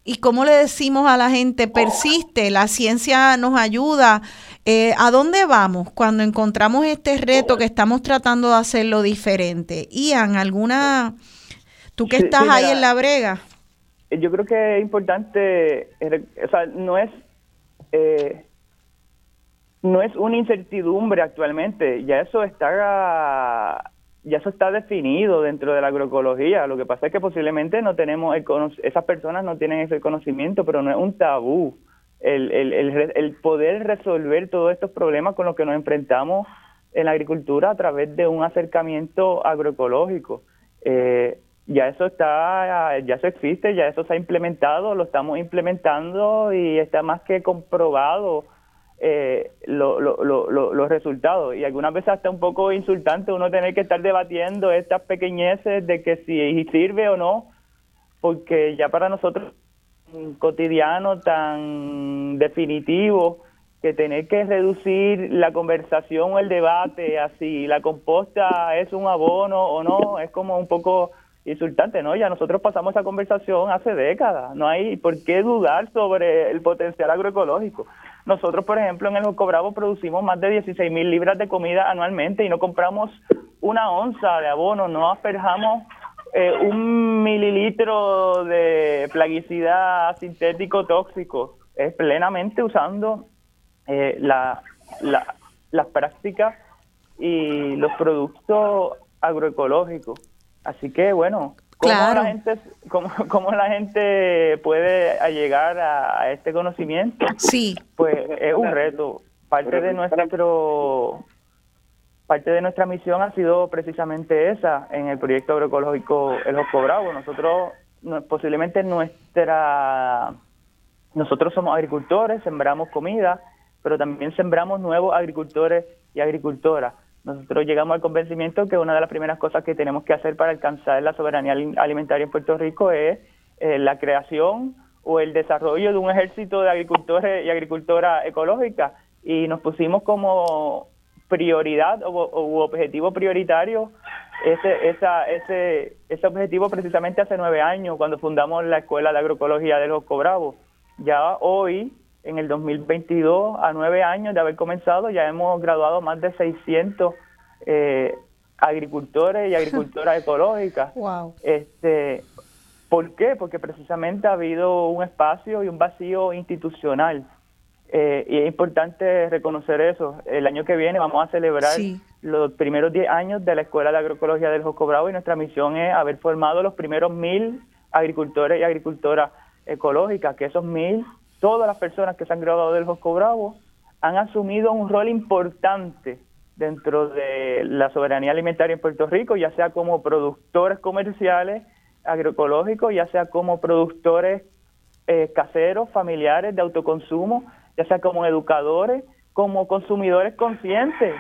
y cómo le decimos a la gente, persiste, la ciencia nos ayuda? Eh, ¿A dónde vamos cuando encontramos este reto que estamos tratando de hacerlo diferente? Ian, ¿alguna... tú que estás ahí en la brega? Yo creo que es importante, eh, o sea, no es... Eh, no es una incertidumbre actualmente, ya eso está ya eso está definido dentro de la agroecología. Lo que pasa es que posiblemente no tenemos el esas personas no tienen ese conocimiento, pero no es un tabú el, el, el, el poder resolver todos estos problemas con los que nos enfrentamos en la agricultura a través de un acercamiento agroecológico. Eh, ya eso está, ya eso existe, ya eso se ha implementado, lo estamos implementando y está más que comprobado eh, los resultados. Y algunas veces hasta un poco insultante uno tener que estar debatiendo estas pequeñeces de que si sirve o no, porque ya para nosotros un cotidiano tan definitivo que tener que reducir la conversación o el debate así la composta es un abono o no es como un poco insultante, ¿no? Ya nosotros pasamos esa conversación hace décadas, no hay por qué dudar sobre el potencial agroecológico. Nosotros, por ejemplo, en el Joco Bravo producimos más de 16 mil libras de comida anualmente y no compramos una onza de abono, no asperjamos eh, un mililitro de plaguicida sintético tóxico. Es plenamente usando eh, la, la, las prácticas y los productos agroecológicos. Así que, bueno, ¿Cómo, la gente, cómo, la gente puede llegar a, este conocimiento? Sí. Pues es un reto. Parte de nuestro parte de nuestra misión ha sido precisamente esa en el proyecto agroecológico El Josco Bravo. Nosotros posiblemente nuestra nosotros somos agricultores, sembramos comida, pero también sembramos nuevos agricultores y agricultoras nosotros llegamos al convencimiento que una de las primeras cosas que tenemos que hacer para alcanzar la soberanía alimentaria en Puerto Rico es eh, la creación o el desarrollo de un ejército de agricultores y agricultoras ecológicas y nos pusimos como prioridad o, objetivo prioritario ese, esa, ese, ese objetivo precisamente hace nueve años cuando fundamos la Escuela de Agroecología de los Bravo. Ya hoy en el 2022, a nueve años de haber comenzado, ya hemos graduado más de 600 eh, agricultores y agricultoras ecológicas. Wow. Este, ¿Por qué? Porque precisamente ha habido un espacio y un vacío institucional. Eh, y es importante reconocer eso. El año que viene vamos a celebrar los primeros 10 años de la Escuela de Agroecología del Josco Bravo y nuestra misión es haber formado los primeros mil agricultores y agricultoras ecológicas, que esos mil, todas las personas que se han graduado del Josco Bravo, han asumido un rol importante dentro de la soberanía alimentaria en Puerto Rico, ya sea como productores comerciales agroecológicos, ya sea como productores eh, caseros, familiares de autoconsumo, ya sea como educadores, como consumidores conscientes.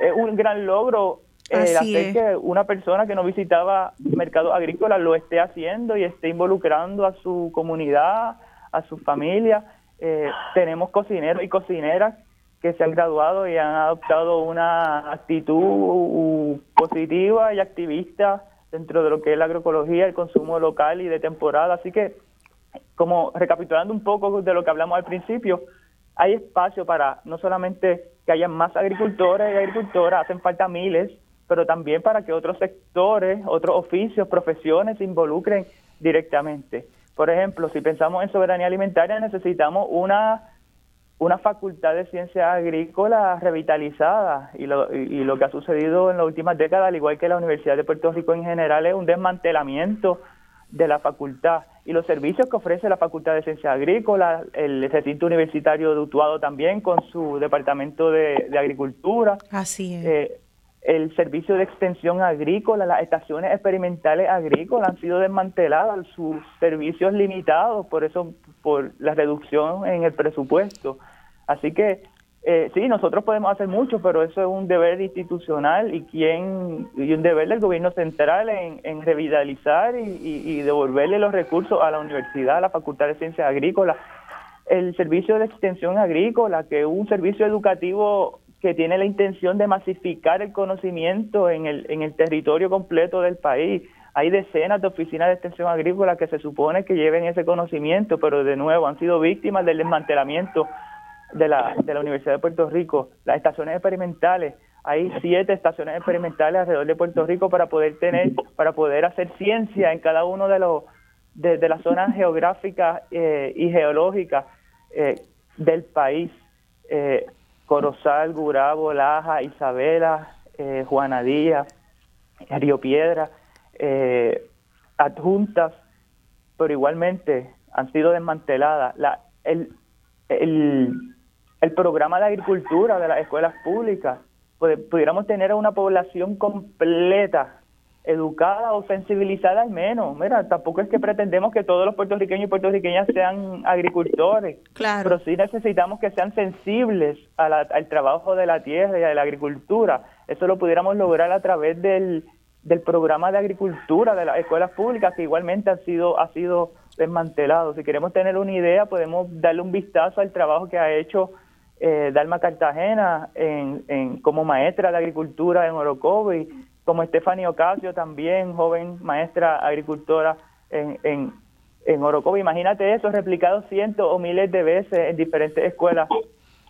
Es un gran logro eh, hacer que una persona que no visitaba mercados agrícolas lo esté haciendo y esté involucrando a su comunidad, a su familia. Eh, tenemos cocineros y cocineras que se han graduado y han adoptado una actitud positiva y activista dentro de lo que es la agroecología, el consumo local y de temporada. Así que, como recapitulando un poco de lo que hablamos al principio, hay espacio para no solamente que haya más agricultores y agricultoras, hacen falta miles, pero también para que otros sectores, otros oficios, profesiones se involucren directamente. Por ejemplo, si pensamos en soberanía alimentaria, necesitamos una una facultad de ciencias agrícolas revitalizada y lo, y lo que ha sucedido en las últimas décadas, al igual que la Universidad de Puerto Rico en general, es un desmantelamiento de la facultad y los servicios que ofrece la Facultad de Ciencias Agrícolas, el recinto universitario de Utuado también con su departamento de, agricultura. Así es. Eh, el servicio de extensión agrícola, las estaciones experimentales agrícolas han sido desmanteladas, sus servicios limitados, por eso, por la reducción en el presupuesto. Así que eh, sí, nosotros podemos hacer mucho, pero eso es un deber institucional y quien y un deber del gobierno central en, revitalizar y, devolverle los recursos a la universidad, a la Facultad de Ciencias Agrícolas, el servicio de extensión agrícola, que es un servicio educativo que tiene la intención de masificar el conocimiento en el, en el territorio completo del país. Hay decenas de oficinas de extensión agrícola que se supone que lleven ese conocimiento, pero de nuevo han sido víctimas del desmantelamiento de la, de la Universidad de Puerto Rico. Las estaciones experimentales, hay siete estaciones experimentales alrededor de Puerto Rico para poder tener, para poder hacer ciencia en cada uno de los de, las zonas geográficas eh, y geológicas eh, del país. Eh, Corozal, Gurabo, Laja, Isabela, eh, Juana Díaz, Río Piedra, eh, adjuntas, pero igualmente han sido desmanteladas. La, el, el, el programa de agricultura de las escuelas públicas, pues, pudiéramos tener una población completa educada o sensibilizada al menos. Mira, tampoco es que pretendemos que todos los puertorriqueños y puertorriqueñas sean agricultores, claro. pero sí necesitamos que sean sensibles al trabajo de la tierra y de la agricultura. Eso lo pudiéramos lograr a través del, del programa de agricultura de las escuelas públicas, que igualmente ha sido, ha sido desmantelado. Si queremos tener una idea, podemos darle un vistazo al trabajo que ha hecho eh, Dalma Cartagena en, en, como maestra de agricultura en Orocovi como Stephanie Ocasio también, joven maestra agricultora en, en, en Imagínate eso replicado cientos o miles de veces en diferentes escuelas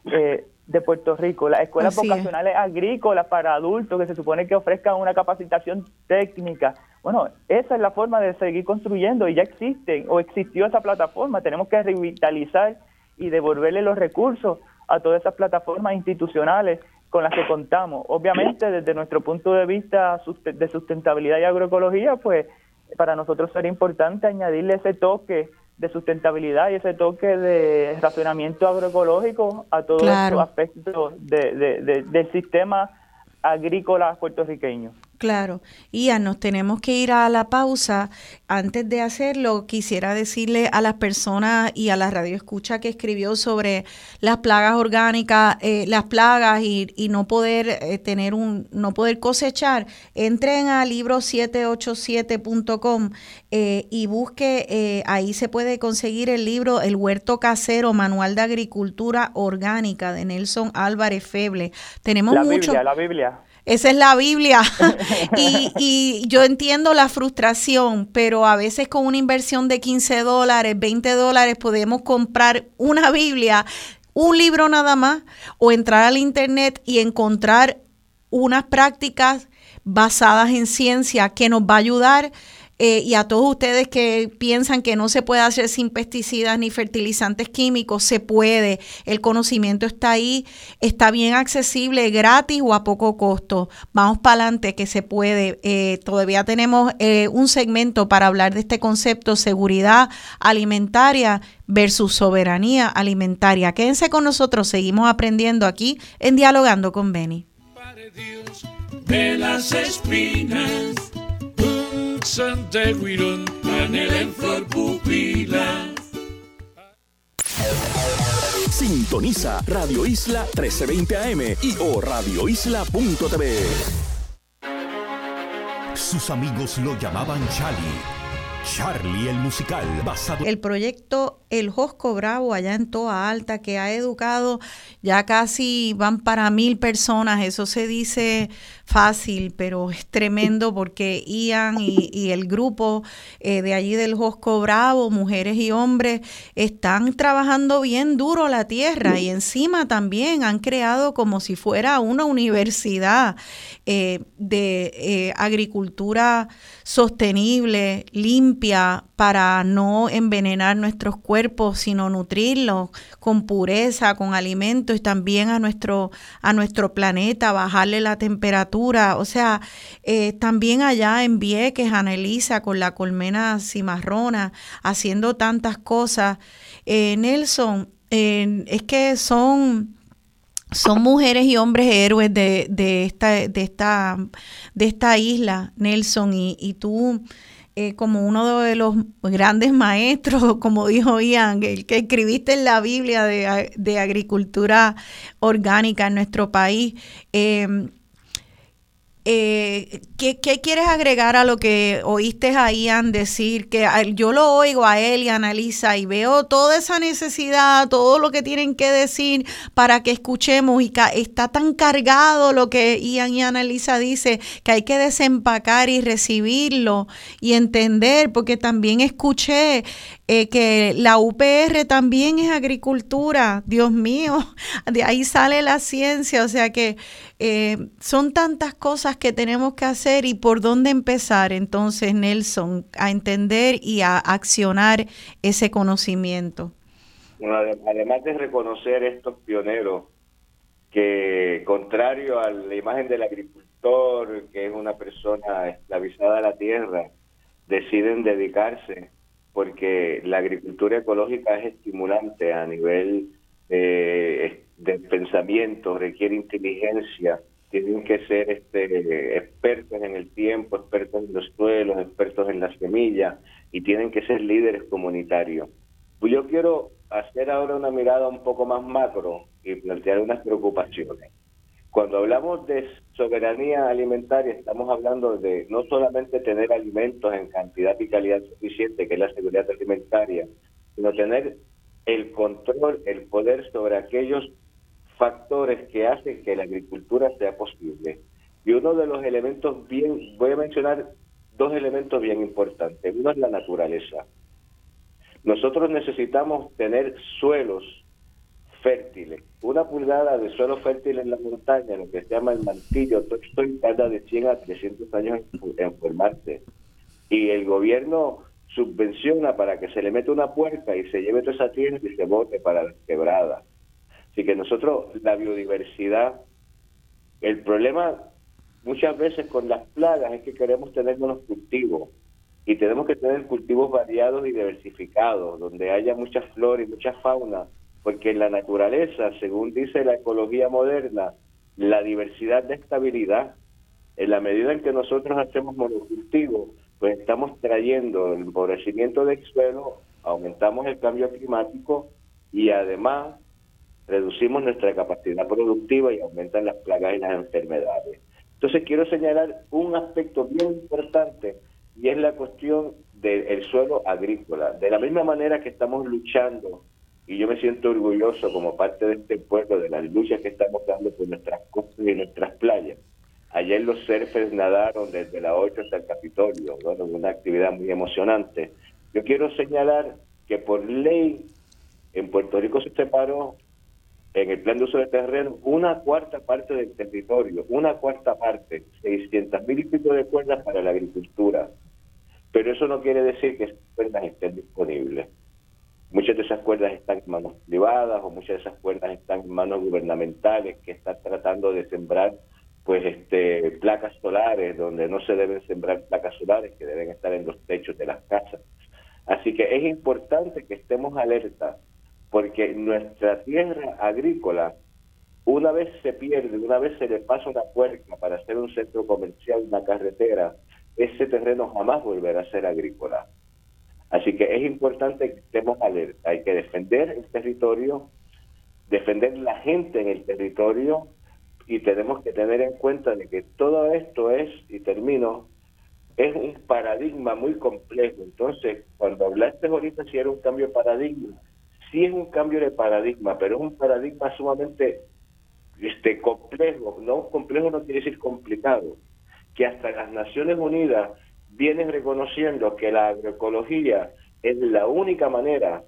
eh, de Puerto Rico. Las escuelas vocacionales agrícolas para adultos que se supone que ofrezcan una capacitación técnica. Bueno, esa es la forma de seguir construyendo y ya existen o existió esa plataforma. Tenemos que revitalizar y devolverle los recursos a todas esas plataformas institucionales con las que contamos. Obviamente, desde nuestro punto de vista de sustentabilidad y agroecología, pues para nosotros sería importante añadirle ese toque de sustentabilidad y ese toque de racionamiento agroecológico a todos los aspectos del sistema agrícola puertorriqueño. Claro. Ian, nos tenemos que ir a la pausa. Antes de hacerlo, quisiera decirle a las personas y a la radio escucha que escribió sobre las plagas orgánicas, eh, las plagas y, no poder eh, tener un, no poder cosechar, entren a libro787.com eh, y busque, ahí se puede conseguir el libro El huerto casero, manual de agricultura orgánica de Nelson Álvarez Feble. Tenemos la mucho. Biblia, la Biblia. Esa es la Biblia. y, yo entiendo la frustración, pero a veces con una inversión de 15 dólares, 20 dólares, podemos comprar una Biblia, un libro nada más, o entrar al Internet y encontrar unas prácticas basadas en ciencia que nos va a ayudar eh, y a todos ustedes que piensan que no se puede hacer sin pesticidas ni fertilizantes químicos, se puede. El conocimiento está ahí, está bien accesible, gratis o a poco costo. Vamos para adelante que se puede. Eh, todavía tenemos eh, un segmento para hablar de este concepto, seguridad alimentaria versus soberanía alimentaria. Quédense con nosotros, seguimos aprendiendo aquí en Dialogando con Beni. De las espinas Santeguirón, canela en flor pupila. Sintoniza Radio Isla 1320 AM y o radioisla.tv. Sus amigos lo llamaban Charlie Charlie el musical, basado el proyecto El Josco Bravo allá en Toa Alta, que ha educado ya casi van para mil personas. Eso se dice fácil, pero es tremendo porque Ian y, el grupo eh, de allí del Josco Bravo, mujeres y hombres, están trabajando bien duro la tierra y encima también han creado como si fuera una universidad eh, de eh, agricultura sostenible, limpia, para no envenenar nuestros cuerpos, sino nutrirlos con pureza, con alimentos y también a nuestro, a nuestro planeta, bajarle la temperatura. O sea, eh, también allá en Vieques, Anelisa, con la colmena cimarrona, haciendo tantas cosas. Eh, Nelson, es que son son mujeres y hombres héroes de, de, esta, de, esta, de esta isla, Nelson, y, y tú eh, como uno de los grandes maestros, como dijo Ian, el que escribiste en la Biblia de, de agricultura orgánica en nuestro país. Eh, ¿qué, quieres agregar a lo que oíste a Ian decir? Que yo lo oigo a él y analiza y veo toda esa necesidad, todo lo que tienen que decir para que escuchemos y está tan cargado lo que Ian y Analisa dice que hay que desempacar y recibirlo y entender, porque también escuché eh, que la UPR también es agricultura, Dios mío, de ahí sale la ciencia, o sea que eh, son tantas cosas que tenemos que hacer y por dónde empezar entonces, Nelson, a entender y a accionar ese conocimiento. además de reconocer estos pioneros que, contrario a la imagen del agricultor, que es una persona esclavizada a la tierra, deciden dedicarse porque la agricultura ecológica es estimulante a nivel eh, de pensamiento, requiere inteligencia, tienen que ser este, expertos en el tiempo, expertos en los suelos, expertos en las semillas y tienen que ser líderes comunitarios. Yo quiero hacer ahora una mirada un poco más macro y plantear unas preocupaciones. Cuando hablamos de soberanía alimentaria, estamos hablando de no solamente tener alimentos en cantidad y calidad suficiente, que es la seguridad alimentaria, sino tener el control, el poder sobre aquellos factores que hacen que la agricultura sea posible. Y uno de los elementos bien, voy a mencionar dos elementos bien importantes. Uno es la naturaleza. Nosotros necesitamos tener suelos fértiles. Una pulgada de suelo fértil en la montaña, lo que se llama el mantillo, esto tarda de 100 a 300 años en formarse. Y el gobierno subvenciona para que se le meta una puerta y se lleve toda esa tierra y se bote para las quebradas. Así que nosotros, la biodiversidad, el problema muchas veces con las plagas es que queremos tener unos cultivos y tenemos que tener cultivos variados y diversificados, donde haya mucha flora y mucha fauna, porque en la naturaleza, según dice la ecología moderna, la diversidad de estabilidad. En la medida en que nosotros hacemos monocultivo, pues estamos trayendo el empobrecimiento del suelo, aumentamos el cambio climático y además reducimos nuestra capacidad productiva y aumentan las plagas y las enfermedades. Entonces quiero señalar un aspecto bien importante y es la cuestión del suelo agrícola. De la misma manera que estamos luchando, y yo me siento orgulloso como parte de este pueblo, de las luchas que estamos dando por nuestras costas y nuestras playas. Ayer los surfers nadaron desde la 8 hasta el Capitolio, bueno, una actividad muy emocionante. Yo quiero señalar que por ley en Puerto Rico se separó en el plan de uso de terreno una cuarta parte del territorio, una cuarta parte, 600 mil y pico de cuerdas para la agricultura. pero eso no quiere decir que esas cuerdas estén disponibles. Muchas de esas cuerdas están en manos privadas o muchas de esas cuerdas están en manos gubernamentales que están tratando de sembrar pues este placas solares donde no se deben sembrar placas solares que deben estar en los techos de las casas. Así que es importante que estemos alerta porque nuestra tierra agrícola una vez se pierde, una vez se le pasa una puerta para hacer un centro comercial, una carretera, ese terreno jamás volverá a ser agrícola. Así que es importante que estemos alerta. Hay que defender el territorio, defender la gente en el territorio y tenemos que tener en cuenta de que todo esto es, y termino, es un paradigma muy complejo. Entonces, cuando hablaste ahorita si era un cambio de paradigma, sí es un cambio de paradigma, pero es un paradigma sumamente este complejo. No complejo no quiere decir complicado, que hasta las Naciones Unidas vienen reconociendo que la agroecología es la única manera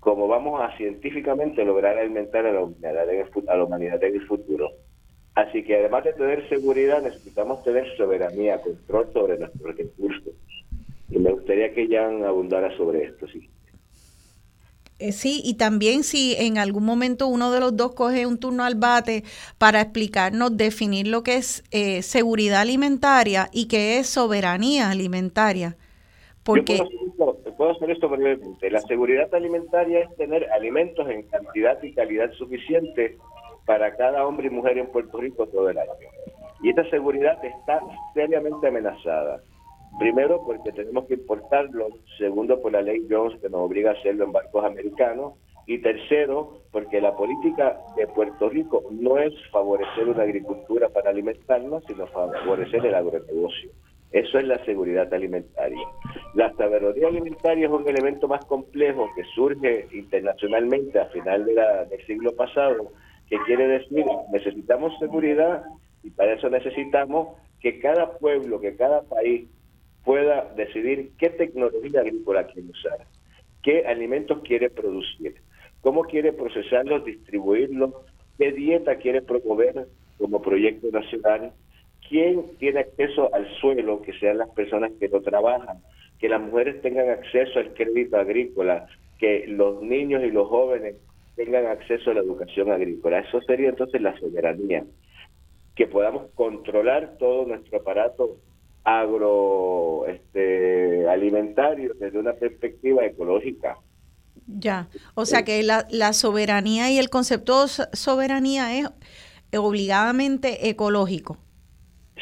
como vamos a científicamente lograr alimentar a la humanidad a la humanidad en el futuro. Así que además de tener seguridad, necesitamos tener soberanía, control sobre nuestros recursos. Y me gustaría que Jan abundara sobre esto, sí. Eh, sí, y también si en algún momento uno de los dos coge un turno al bate para explicarnos, definir lo que es eh, seguridad alimentaria y qué es soberanía alimentaria. Porque... puedo, hacer esto, brevemente. La seguridad alimentaria es tener alimentos en cantidad y calidad suficiente para cada hombre y mujer en Puerto Rico todo el año. Y esta seguridad está seriamente amenazada. Primero, porque tenemos que importarlo. Segundo, por la ley Jones, que nos obliga a hacerlo en barcos americanos. Y tercero, porque la política de Puerto Rico no es favorecer una agricultura para alimentarnos, sino favorecer el agronegocio. Eso es la seguridad alimentaria. La sabiduría alimentaria es un elemento más complejo que surge internacionalmente a final de del siglo pasado, que quiere decir necesitamos seguridad y para eso necesitamos que cada pueblo, que cada país pueda decidir qué tecnología agrícola quiere usar, qué alimentos quiere producir, cómo quiere procesarlos, distribuirlos, qué dieta quiere promover como proyecto nacional, quién tiene acceso al suelo, que sean las personas que lo trabajan, que las mujeres tengan acceso al crédito agrícola, que los niños y los jóvenes tengan acceso a la educación agrícola. Eso sería entonces la soberanía, que podamos controlar todo nuestro aparato agro este, alimentario desde una perspectiva ecológica. Ya, o sea que la, la soberanía y el concepto de soberanía es obligadamente ecológico.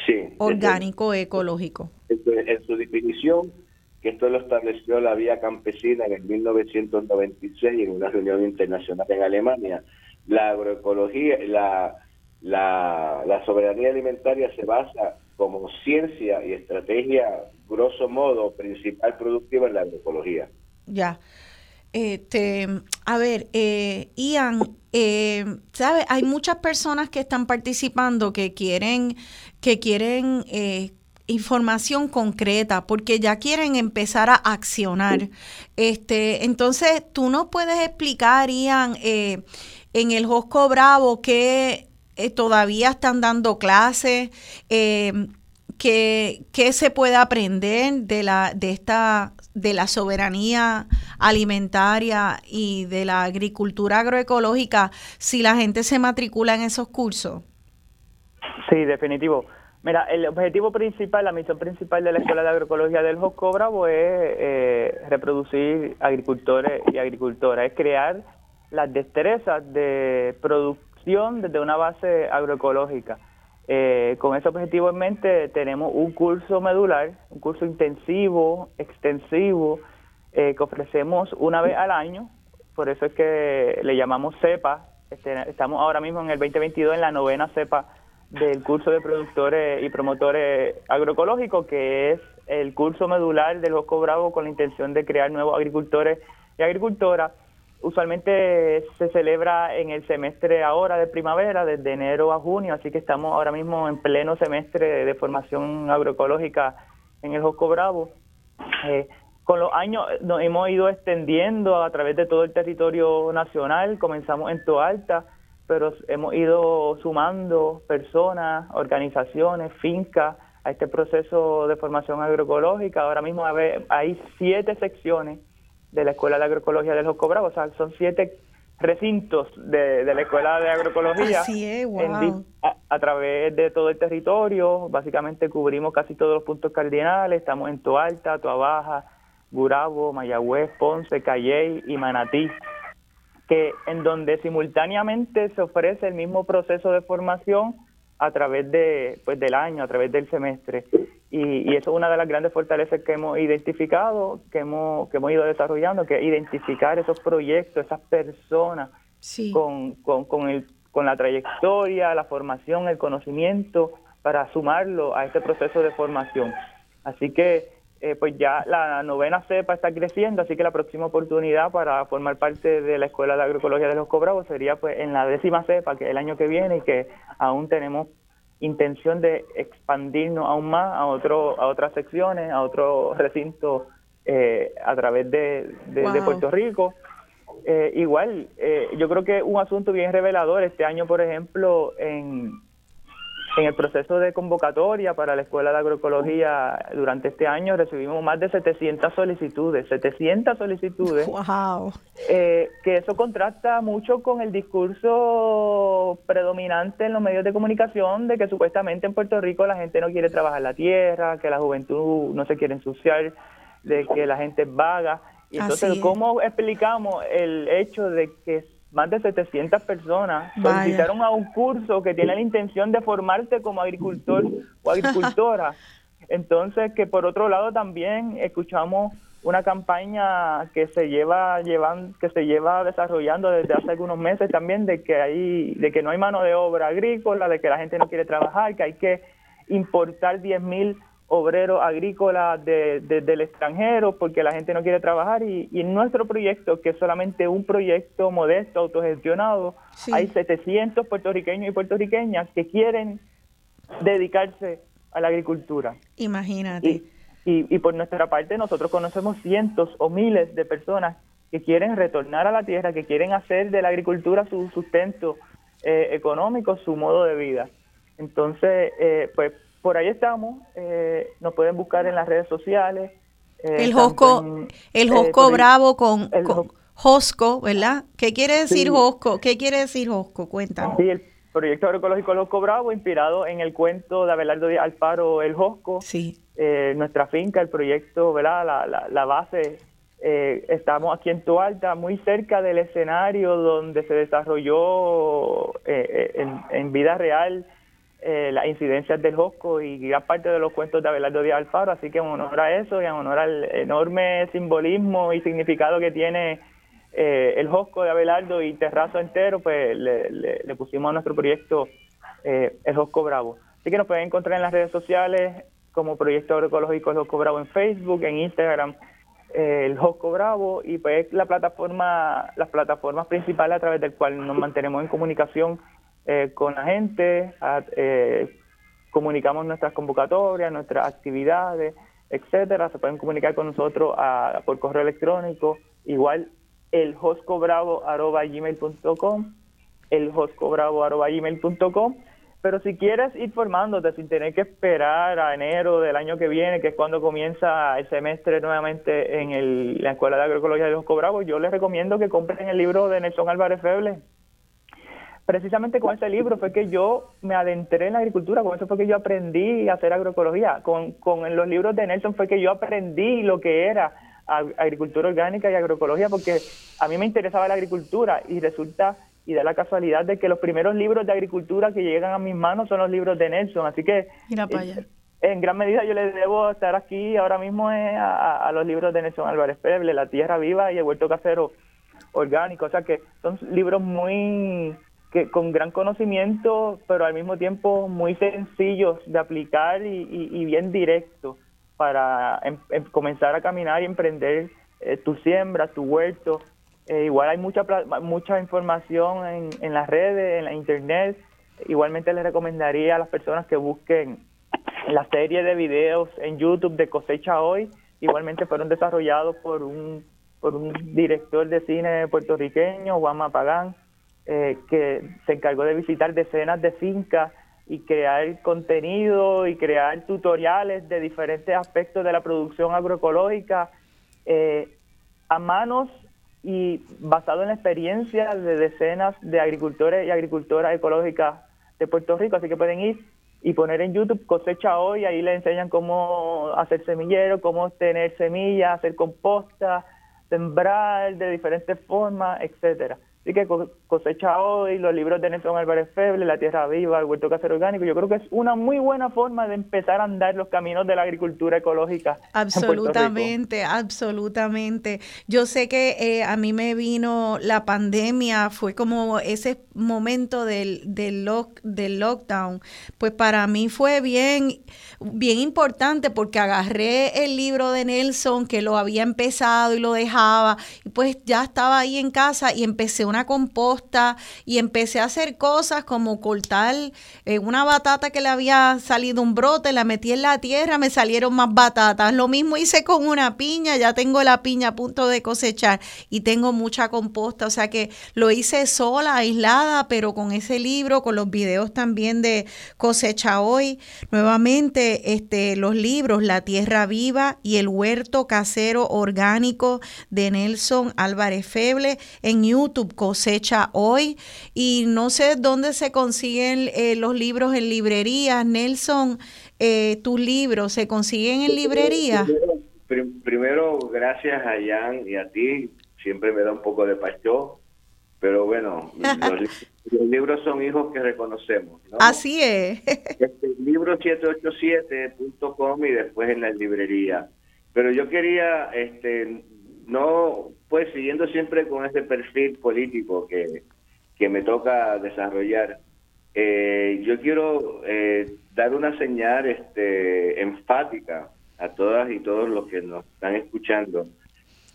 Sí. Orgánico, ecológico. En su definición, que esto lo estableció la Vía Campesina en el 1996 en una reunión internacional en Alemania, la agroecología, la, la, la soberanía alimentaria se basa como ciencia y estrategia, grosso modo, principal productiva en la agroecología. Ya. Este, a ver, eh, Ian, eh, ¿sabes? Hay muchas personas que están participando que quieren, que quieren eh, información concreta porque ya quieren empezar a accionar. Este, entonces, tú nos puedes explicar, Ian, eh, en el Josco Bravo que eh, todavía están dando clases, eh, ¿qué, se puede aprender de la, de esta, de la soberanía alimentaria y de la agricultura agroecológica si la gente se matricula en esos cursos? Sí, definitivo. Mira, el objetivo principal, la misión principal de la Escuela de Agroecología del Josco Bravo es eh, reproducir agricultores y agricultoras, es crear las destrezas de desde una base agroecológica. Eh, con ese objetivo en mente tenemos un curso medular, un curso intensivo, extensivo, eh, que ofrecemos una vez al año, por eso es que le llamamos CEPA, este, estamos ahora mismo en el 2022 en la novena CEPA del curso de productores y promotores agroecológicos, que es el curso medular del Josco Bravo con la intención de crear nuevos agricultores y agricultoras usualmente se celebra en el semestre ahora de primavera, desde enero a junio, así que estamos ahora mismo en pleno semestre de formación agroecológica en el Josco Bravo. Eh, con los años nos hemos ido extendiendo a través de todo el territorio nacional, comenzamos en Toalta, pero hemos ido sumando personas, organizaciones, fincas a este proceso de formación agroecológica. Ahora mismo hay siete secciones de la Escuela de Agroecología del Josco Bravo, o sea, son siete recintos de, la Escuela de Agroecología a, través de todo el territorio. Básicamente cubrimos casi todos los puntos cardinales. Estamos en Toalta, Toabaja, Gurabo, Mayagüez, Ponce, Calley y Manatí, que en donde simultáneamente se ofrece el mismo proceso de formación a través de pues del año, a través del semestre. Y, eso es una de las grandes fortalezas que hemos identificado, que hemos, que hemos ido desarrollando, que es identificar esos proyectos, esas personas con, con, con, el, con la trayectoria, la formación, el conocimiento, para sumarlo a este proceso de formación. Así que eh, pues ya la novena cepa está creciendo, así que la próxima oportunidad para formar parte de la Escuela de Agroecología de los Cobravos sería pues en la décima cepa, que es el año que viene y que aún tenemos intención de expandirnos aún más a otro a otras secciones, a otro recinto eh, a través de, Puerto Rico. Eh, igual, eh, yo creo que un asunto bien revelador este año, por ejemplo, en, en el proceso de convocatoria para la Escuela de Agroecología durante este año recibimos más de 700 solicitudes, 700 solicitudes. ¡Wow! Eh, que eso contrasta mucho con el discurso predominante en los medios de comunicación de que supuestamente en Puerto Rico la gente no quiere trabajar la tierra, que la juventud no se quiere ensuciar, de que la gente es vaga. Y entonces, ¿cómo explicamos el hecho de que más de 700 personas solicitaron a un curso que tiene la intención de formarse como agricultor o agricultora. Entonces, que por otro lado también escuchamos una campaña que se lleva llevan, que se lleva desarrollando desde hace algunos meses también de que hay de que no hay mano de obra agrícola, de que la gente no quiere trabajar, que hay que importar 10.000 mil obreros agrícolas de, del extranjero porque la gente no quiere trabajar y, en nuestro proyecto, que es solamente un proyecto modesto, autogestionado, hay 700 puertorriqueños y puertorriqueñas que quieren dedicarse a la agricultura. Imagínate. Y, y, por nuestra parte nosotros conocemos cientos o miles de personas que quieren retornar a la tierra, que quieren hacer de la agricultura su sustento eh, económico, su modo de vida. Entonces, eh, pues por ahí estamos, eh, nos pueden buscar en las redes sociales. Eh, el Josco, el eh, Josco Bravo con, Josco, ¿verdad? ¿Qué quiere decir Josco? ¿Qué quiere decir Josco? Cuéntanos. Sí, el proyecto agroecológico Josco Bravo, inspirado en el cuento de Abelardo Díaz Alfaro, El Josco. Sí. nuestra finca, el proyecto, ¿verdad? La, la, la base estamos aquí en Tualta, muy cerca del escenario donde se desarrolló en, en, vida real eh, las incidencias del Josco y gran parte de los cuentos de Abelardo Díaz Alfaro, así que en honor a eso y en honor al enorme simbolismo y significado que tiene eh, el Josco de Abelardo y Terrazo entero, pues le, pusimos a nuestro proyecto eh, el Josco Bravo. Así que nos pueden encontrar en las redes sociales como Proyecto Agroecológico El Josco Bravo en Facebook, en Instagram, el Josco Bravo y pues la plataforma, las plataformas principales a través del cual nos mantenemos en comunicación eh, con la gente, eh, comunicamos nuestras convocatorias, nuestras actividades, etcétera. Se pueden comunicar con nosotros por correo electrónico, igual el gmail.com el pero si quieres ir formándote sin tener que esperar a enero del año que viene, que es cuando comienza el semestre nuevamente en el, la Escuela de Agroecología de Josco Bravo, yo les recomiendo que compren el libro de Nelson Álvarez Feble, precisamente con ese libro fue que yo me adentré en la agricultura, con eso fue que yo aprendí a hacer agroecología, con, con los libros de Nelson fue que yo aprendí lo que era agricultura orgánica y agroecología, porque a mí me interesaba la agricultura y resulta y da la casualidad de que los primeros libros de agricultura que llegan a mis manos son los libros de Nelson, así que eh, en gran medida yo le debo estar aquí ahora mismo a, a, los libros de Nelson Álvarez Peble, La Tierra Viva y El Huerto Casero Orgánico, o sea que son libros muy que con gran conocimiento, pero al mismo tiempo muy sencillos de aplicar y, bien directos para em, em, comenzar a caminar y emprender eh, tu siembra, tu huerto. Eh, igual hay mucha mucha información en, en las redes, en la internet. Igualmente les recomendaría a las personas que busquen la serie de videos en YouTube de Cosecha Hoy. Igualmente fueron desarrollados por un, por un director de cine puertorriqueño, Juan Mapagán eh, que se encargó de visitar decenas de fincas y crear contenido y crear tutoriales de diferentes aspectos de la producción agroecológica eh, a manos y basado en la experiencia de decenas de agricultores y agricultoras ecológicas de Puerto Rico. Así que pueden ir y poner en YouTube cosecha hoy, ahí le enseñan cómo hacer semillero, cómo tener semillas, hacer composta, sembrar de diferentes formas, etcétera. Así que cosecha hoy, los libros de Nelson Álvarez Feble, La Tierra Viva, el Huerto Casero Orgánico, yo creo que es una muy buena forma de empezar a andar los caminos de la agricultura ecológica. Absolutamente, absolutamente. Yo sé que eh, a mí me vino la pandemia, fue como ese momento del, del, lock, del lockdown, pues para mí fue bien, bien importante porque agarré el libro de Nelson que lo había empezado y lo dejaba, y pues ya estaba ahí en casa y empecé una composta y empecé a hacer cosas como cortar eh, una batata que le había salido un brote, la metí en la tierra, me salieron más batatas. Lo mismo hice con una piña, ya tengo la piña a punto de cosechar y tengo mucha composta, o sea que lo hice sola, aislada, pero con ese libro, con los videos también de cosecha hoy, nuevamente este los libros La tierra viva y el huerto casero orgánico de Nelson Álvarez Feble en YouTube cosecha hoy y no sé dónde se consiguen eh, los libros en librerías. Nelson, eh, tus libros se consiguen en librerías. Primero, gracias a Jan y a ti, siempre me da un poco de pacho, pero bueno, los, libros son hijos que reconocemos. Así es. Este, libro787.com y después en la librería. Pero yo quería este, no, pues siguiendo siempre con ese perfil político que, que me toca desarrollar, eh, yo quiero eh, dar una señal este, enfática a todas y todos los que nos están escuchando,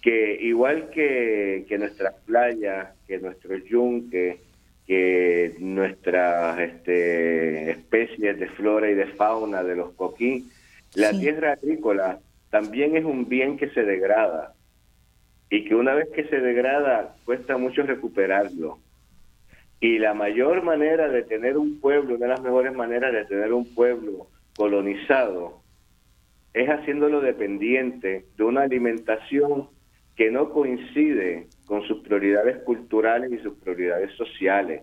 que igual que, que nuestras playas, que nuestro yunque, que nuestras este, especies de flora y de fauna de los coquí, la tierra agrícola también es un bien que se degrada y que una vez que se degrada cuesta mucho recuperarlo. Y la mayor manera de tener un pueblo, una de las mejores maneras de tener un pueblo colonizado, es haciéndolo dependiente de una alimentación que no coincide con sus prioridades culturales y sus prioridades sociales.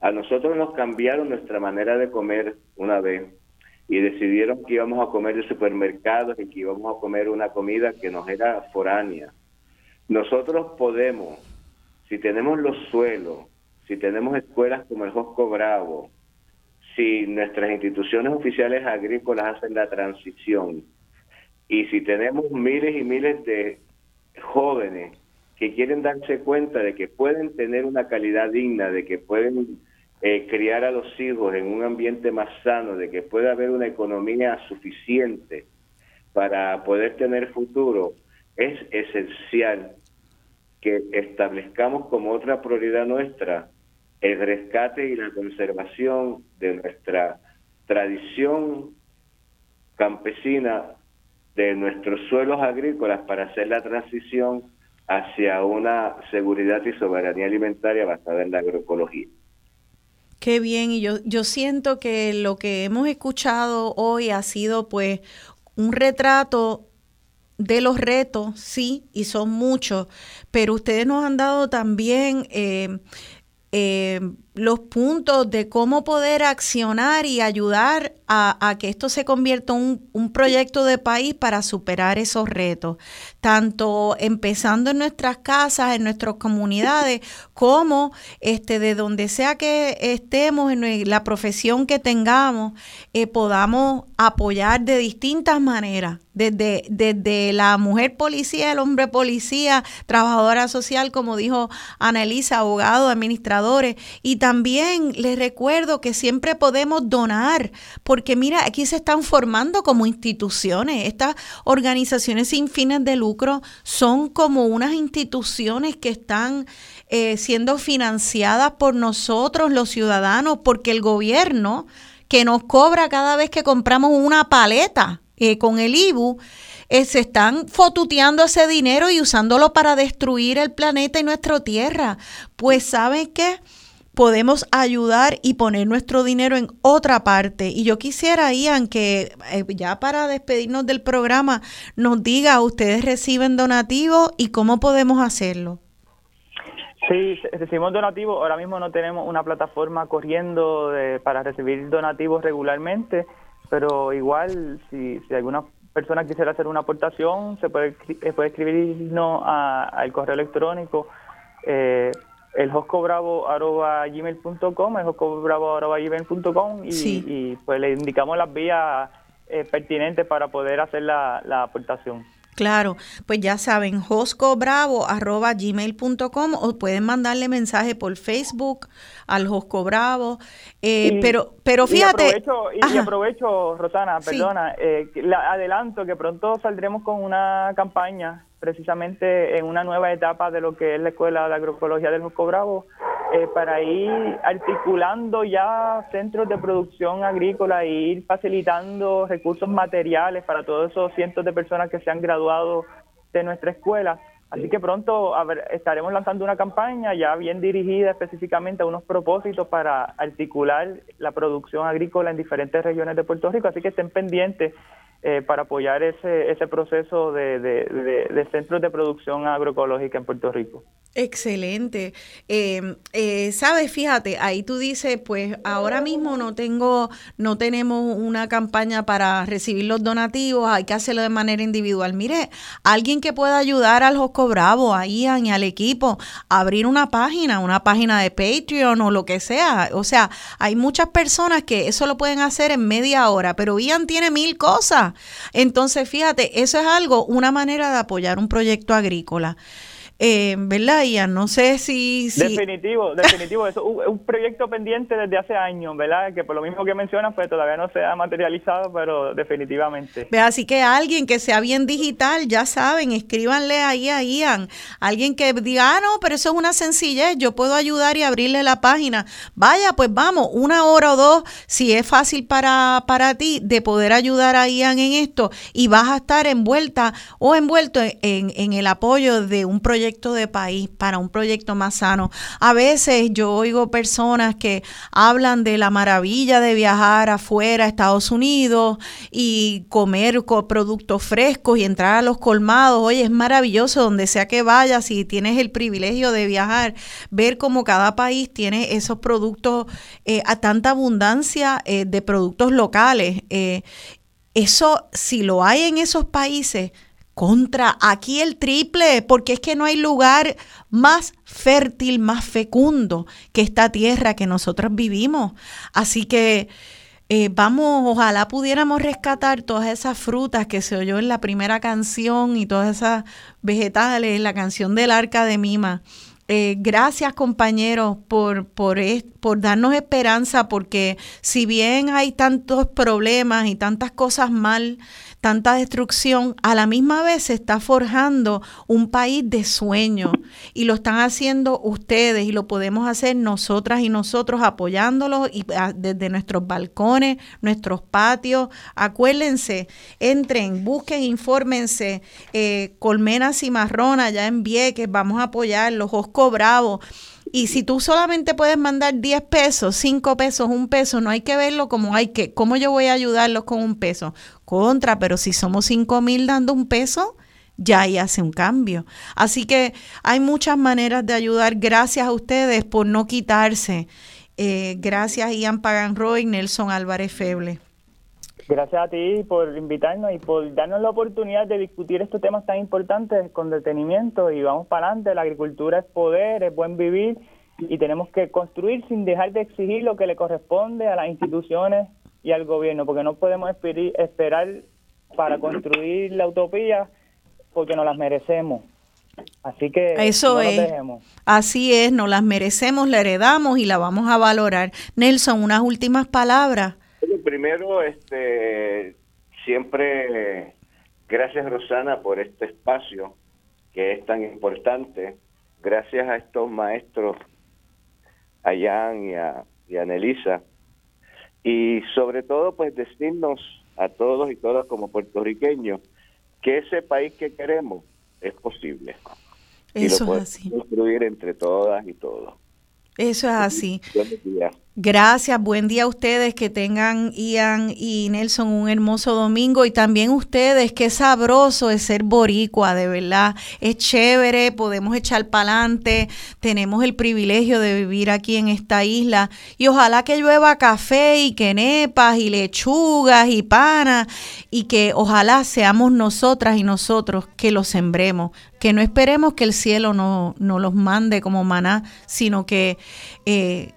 A nosotros nos cambiaron nuestra manera de comer una vez y decidieron que íbamos a comer de supermercados y que íbamos a comer una comida que nos era foránea nosotros podemos, si tenemos los suelos, si tenemos escuelas como el Josco Bravo, si nuestras instituciones oficiales agrícolas hacen la transición y si tenemos miles y miles de jóvenes que quieren darse cuenta de que pueden tener una calidad digna, de que pueden eh, criar a los hijos en un ambiente más sano, de que puede haber una economía suficiente para poder tener futuro, es esencial que establezcamos como otra prioridad nuestra el rescate y la conservación de nuestra tradición campesina, de nuestros suelos agrícolas para hacer la transición hacia una seguridad y soberanía alimentaria basada en la agroecología. Qué bien, y yo, yo siento que lo que hemos escuchado hoy ha sido pues un retrato de los retos, sí, y son muchos, pero ustedes nos han dado también eh, eh, los puntos de cómo poder accionar y ayudar a, que esto se convierta en un, proyecto de país para superar esos retos, tanto empezando en nuestras casas, en nuestras comunidades, como este, de donde sea que estemos, en la profesión que tengamos, eh, podamos apoyar de distintas maneras, desde, desde la mujer policía, el hombre policía, trabajadora social, como dijo Ana Elisa, abogado, administradores, y también les recuerdo que siempre podemos donar, porque mira, aquí se están formando como instituciones. Estas organizaciones sin fines de lucro son como unas instituciones que están eh, siendo financiadas por nosotros, los ciudadanos, porque el gobierno que nos cobra cada vez que compramos una paleta eh, con el IBU, eh, se están fotuteando ese dinero y usándolo para destruir el planeta y nuestra tierra. Pues, ¿saben qué? Podemos ayudar y poner nuestro dinero en otra parte. Y yo quisiera, Ian, que eh, ya para despedirnos del programa, nos diga, ¿ustedes reciben donativos y cómo podemos hacerlo? Sí, recibimos donativos. Ahora mismo no tenemos una plataforma corriendo para recibir donativos regularmente, pero igual si, si alguna persona quisiera hacer una aportación, se puede, eh, puede escribirnos al correo electrónico eh, el gmail.com, el gmail.com y, y pues le indicamos las vías eh, pertinentes para poder hacer la, la aportación. Claro, pues ya saben, joscobravo.gmail.com o pueden mandarle mensaje por Facebook al Josco Bravo. Eh, pero, pero fíjate. Y aprovecho, y, aprovecho Rosana, perdona, eh, adelanto que pronto saldremos con una campaña precisamente en una nueva etapa de lo que es la Escuela de Agroecología del Josco Bravo, eh, para ir articulando ya centros de producción agrícola e ir facilitando recursos materiales para todos esos cientos de personas que se han graduado de nuestra escuela. Así que pronto estaremos lanzando una campaña ya bien dirigida específicamente a unos propósitos para articular la producción agrícola en diferentes regiones de Puerto Rico. Así que estén pendientes eh, para apoyar ese, ese proceso de, de centros de producción agroecológica en Puerto Rico. Excelente. Eh, eh, Sabes, fíjate, ahí tú dices, pues ahora mismo no tengo, no tenemos una campaña para recibir los donativos, hay que hacerlo de manera individual. Mire, alguien que pueda ayudar al Josco Bravo, a Ian y al equipo, abrir una página, una página de Patreon o lo que sea. O sea, hay muchas personas que eso lo pueden hacer en media hora, pero Ian tiene mil cosas. Entonces, fíjate, eso es algo, una manera de apoyar un proyecto agrícola eh, ¿verdad, Ian? No sé si... Definitivo, definitivo. es un, proyecto pendiente desde hace años, ¿verdad? Que por lo mismo que mencionas, pues todavía no se ha materializado, pero definitivamente. Así que alguien que sea bien digital, ya saben, escríbanle ahí a Ian. Alguien que diga, ah, no, pero eso es una sencillez, yo puedo ayudar y abrirle la página. Vaya, pues vamos, una hora o dos, si es fácil para, para ti de poder ayudar a Ian en esto y vas a estar envuelta o envuelto en, en el apoyo de un proyecto de país, para un proyecto más sano. A veces yo oigo personas que hablan de la maravilla de viajar afuera a Estados Unidos y comer productos frescos y entrar a los colmados. Oye, es maravilloso donde sea que vayas, si tienes el privilegio de viajar, ver cómo cada país tiene esos productos eh, a tanta abundancia eh, de productos locales. Eh, eso, si lo hay en esos países, contra aquí el triple, porque es que no hay lugar más fértil, más fecundo que esta tierra que nosotros vivimos. Así que eh, vamos, ojalá pudiéramos rescatar todas esas frutas que se oyó en la primera canción y todas esas vegetales, la canción del arca de Mima. Eh, gracias compañeros por, por, por darnos esperanza, porque si bien hay tantos problemas y tantas cosas mal, tanta destrucción, a la misma vez se está forjando un país de sueño y lo están haciendo ustedes y lo podemos hacer nosotras y nosotros apoyándolos y ah, desde nuestros balcones, nuestros patios. Acuérdense, entren, busquen, infórmense. Eh, Colmenas y Marrona, ya en Vieques, vamos a apoyarlos. Josco Bravo. Y si tú solamente puedes mandar 10 pesos, 5 pesos, un peso, no hay que verlo como hay que, ¿cómo yo voy a ayudarlos con un peso? Contra, pero si somos 5 mil dando un peso, ya ahí hace un cambio. Así que hay muchas maneras de ayudar. Gracias a ustedes por no quitarse. Eh, gracias Ian Paganroy, Nelson Álvarez Feble. Gracias a ti por invitarnos y por darnos la oportunidad de discutir estos temas tan importantes con detenimiento y vamos para adelante. La agricultura es poder, es buen vivir y tenemos que construir sin dejar de exigir lo que le corresponde a las instituciones y al gobierno, porque no podemos esperar para construir la utopía porque no las merecemos. Así que eso es. Así es, nos las merecemos, la heredamos y la vamos a valorar. Nelson, unas últimas palabras primero, este, siempre gracias Rosana por este espacio que es tan importante. Gracias a estos maestros, a Jan y a, y a Nelisa. Y sobre todo, pues decirnos a todos y todas como puertorriqueños que ese país que queremos es posible. Eso y lo podemos construir entre todas y todos. Eso es así. Gracias, buen día a ustedes, que tengan Ian y Nelson un hermoso domingo y también ustedes, qué sabroso es ser boricua, de verdad, es chévere, podemos echar para adelante, tenemos el privilegio de vivir aquí en esta isla y ojalá que llueva café y quenepas y lechugas y panas y que ojalá seamos nosotras y nosotros que los sembremos, que no esperemos que el cielo no, no los mande como maná, sino que... Eh,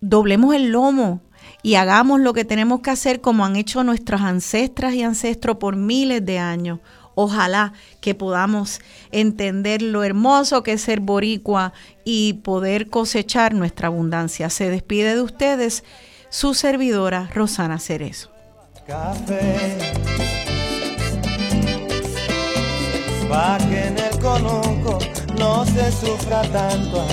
doblemos el lomo y hagamos lo que tenemos que hacer como han hecho nuestras ancestras y ancestros por miles de años. Ojalá que podamos entender lo hermoso que es ser boricua y poder cosechar nuestra abundancia. Se despide de ustedes su servidora Rosana Cerezo. Café, que en el no se sufra tanto,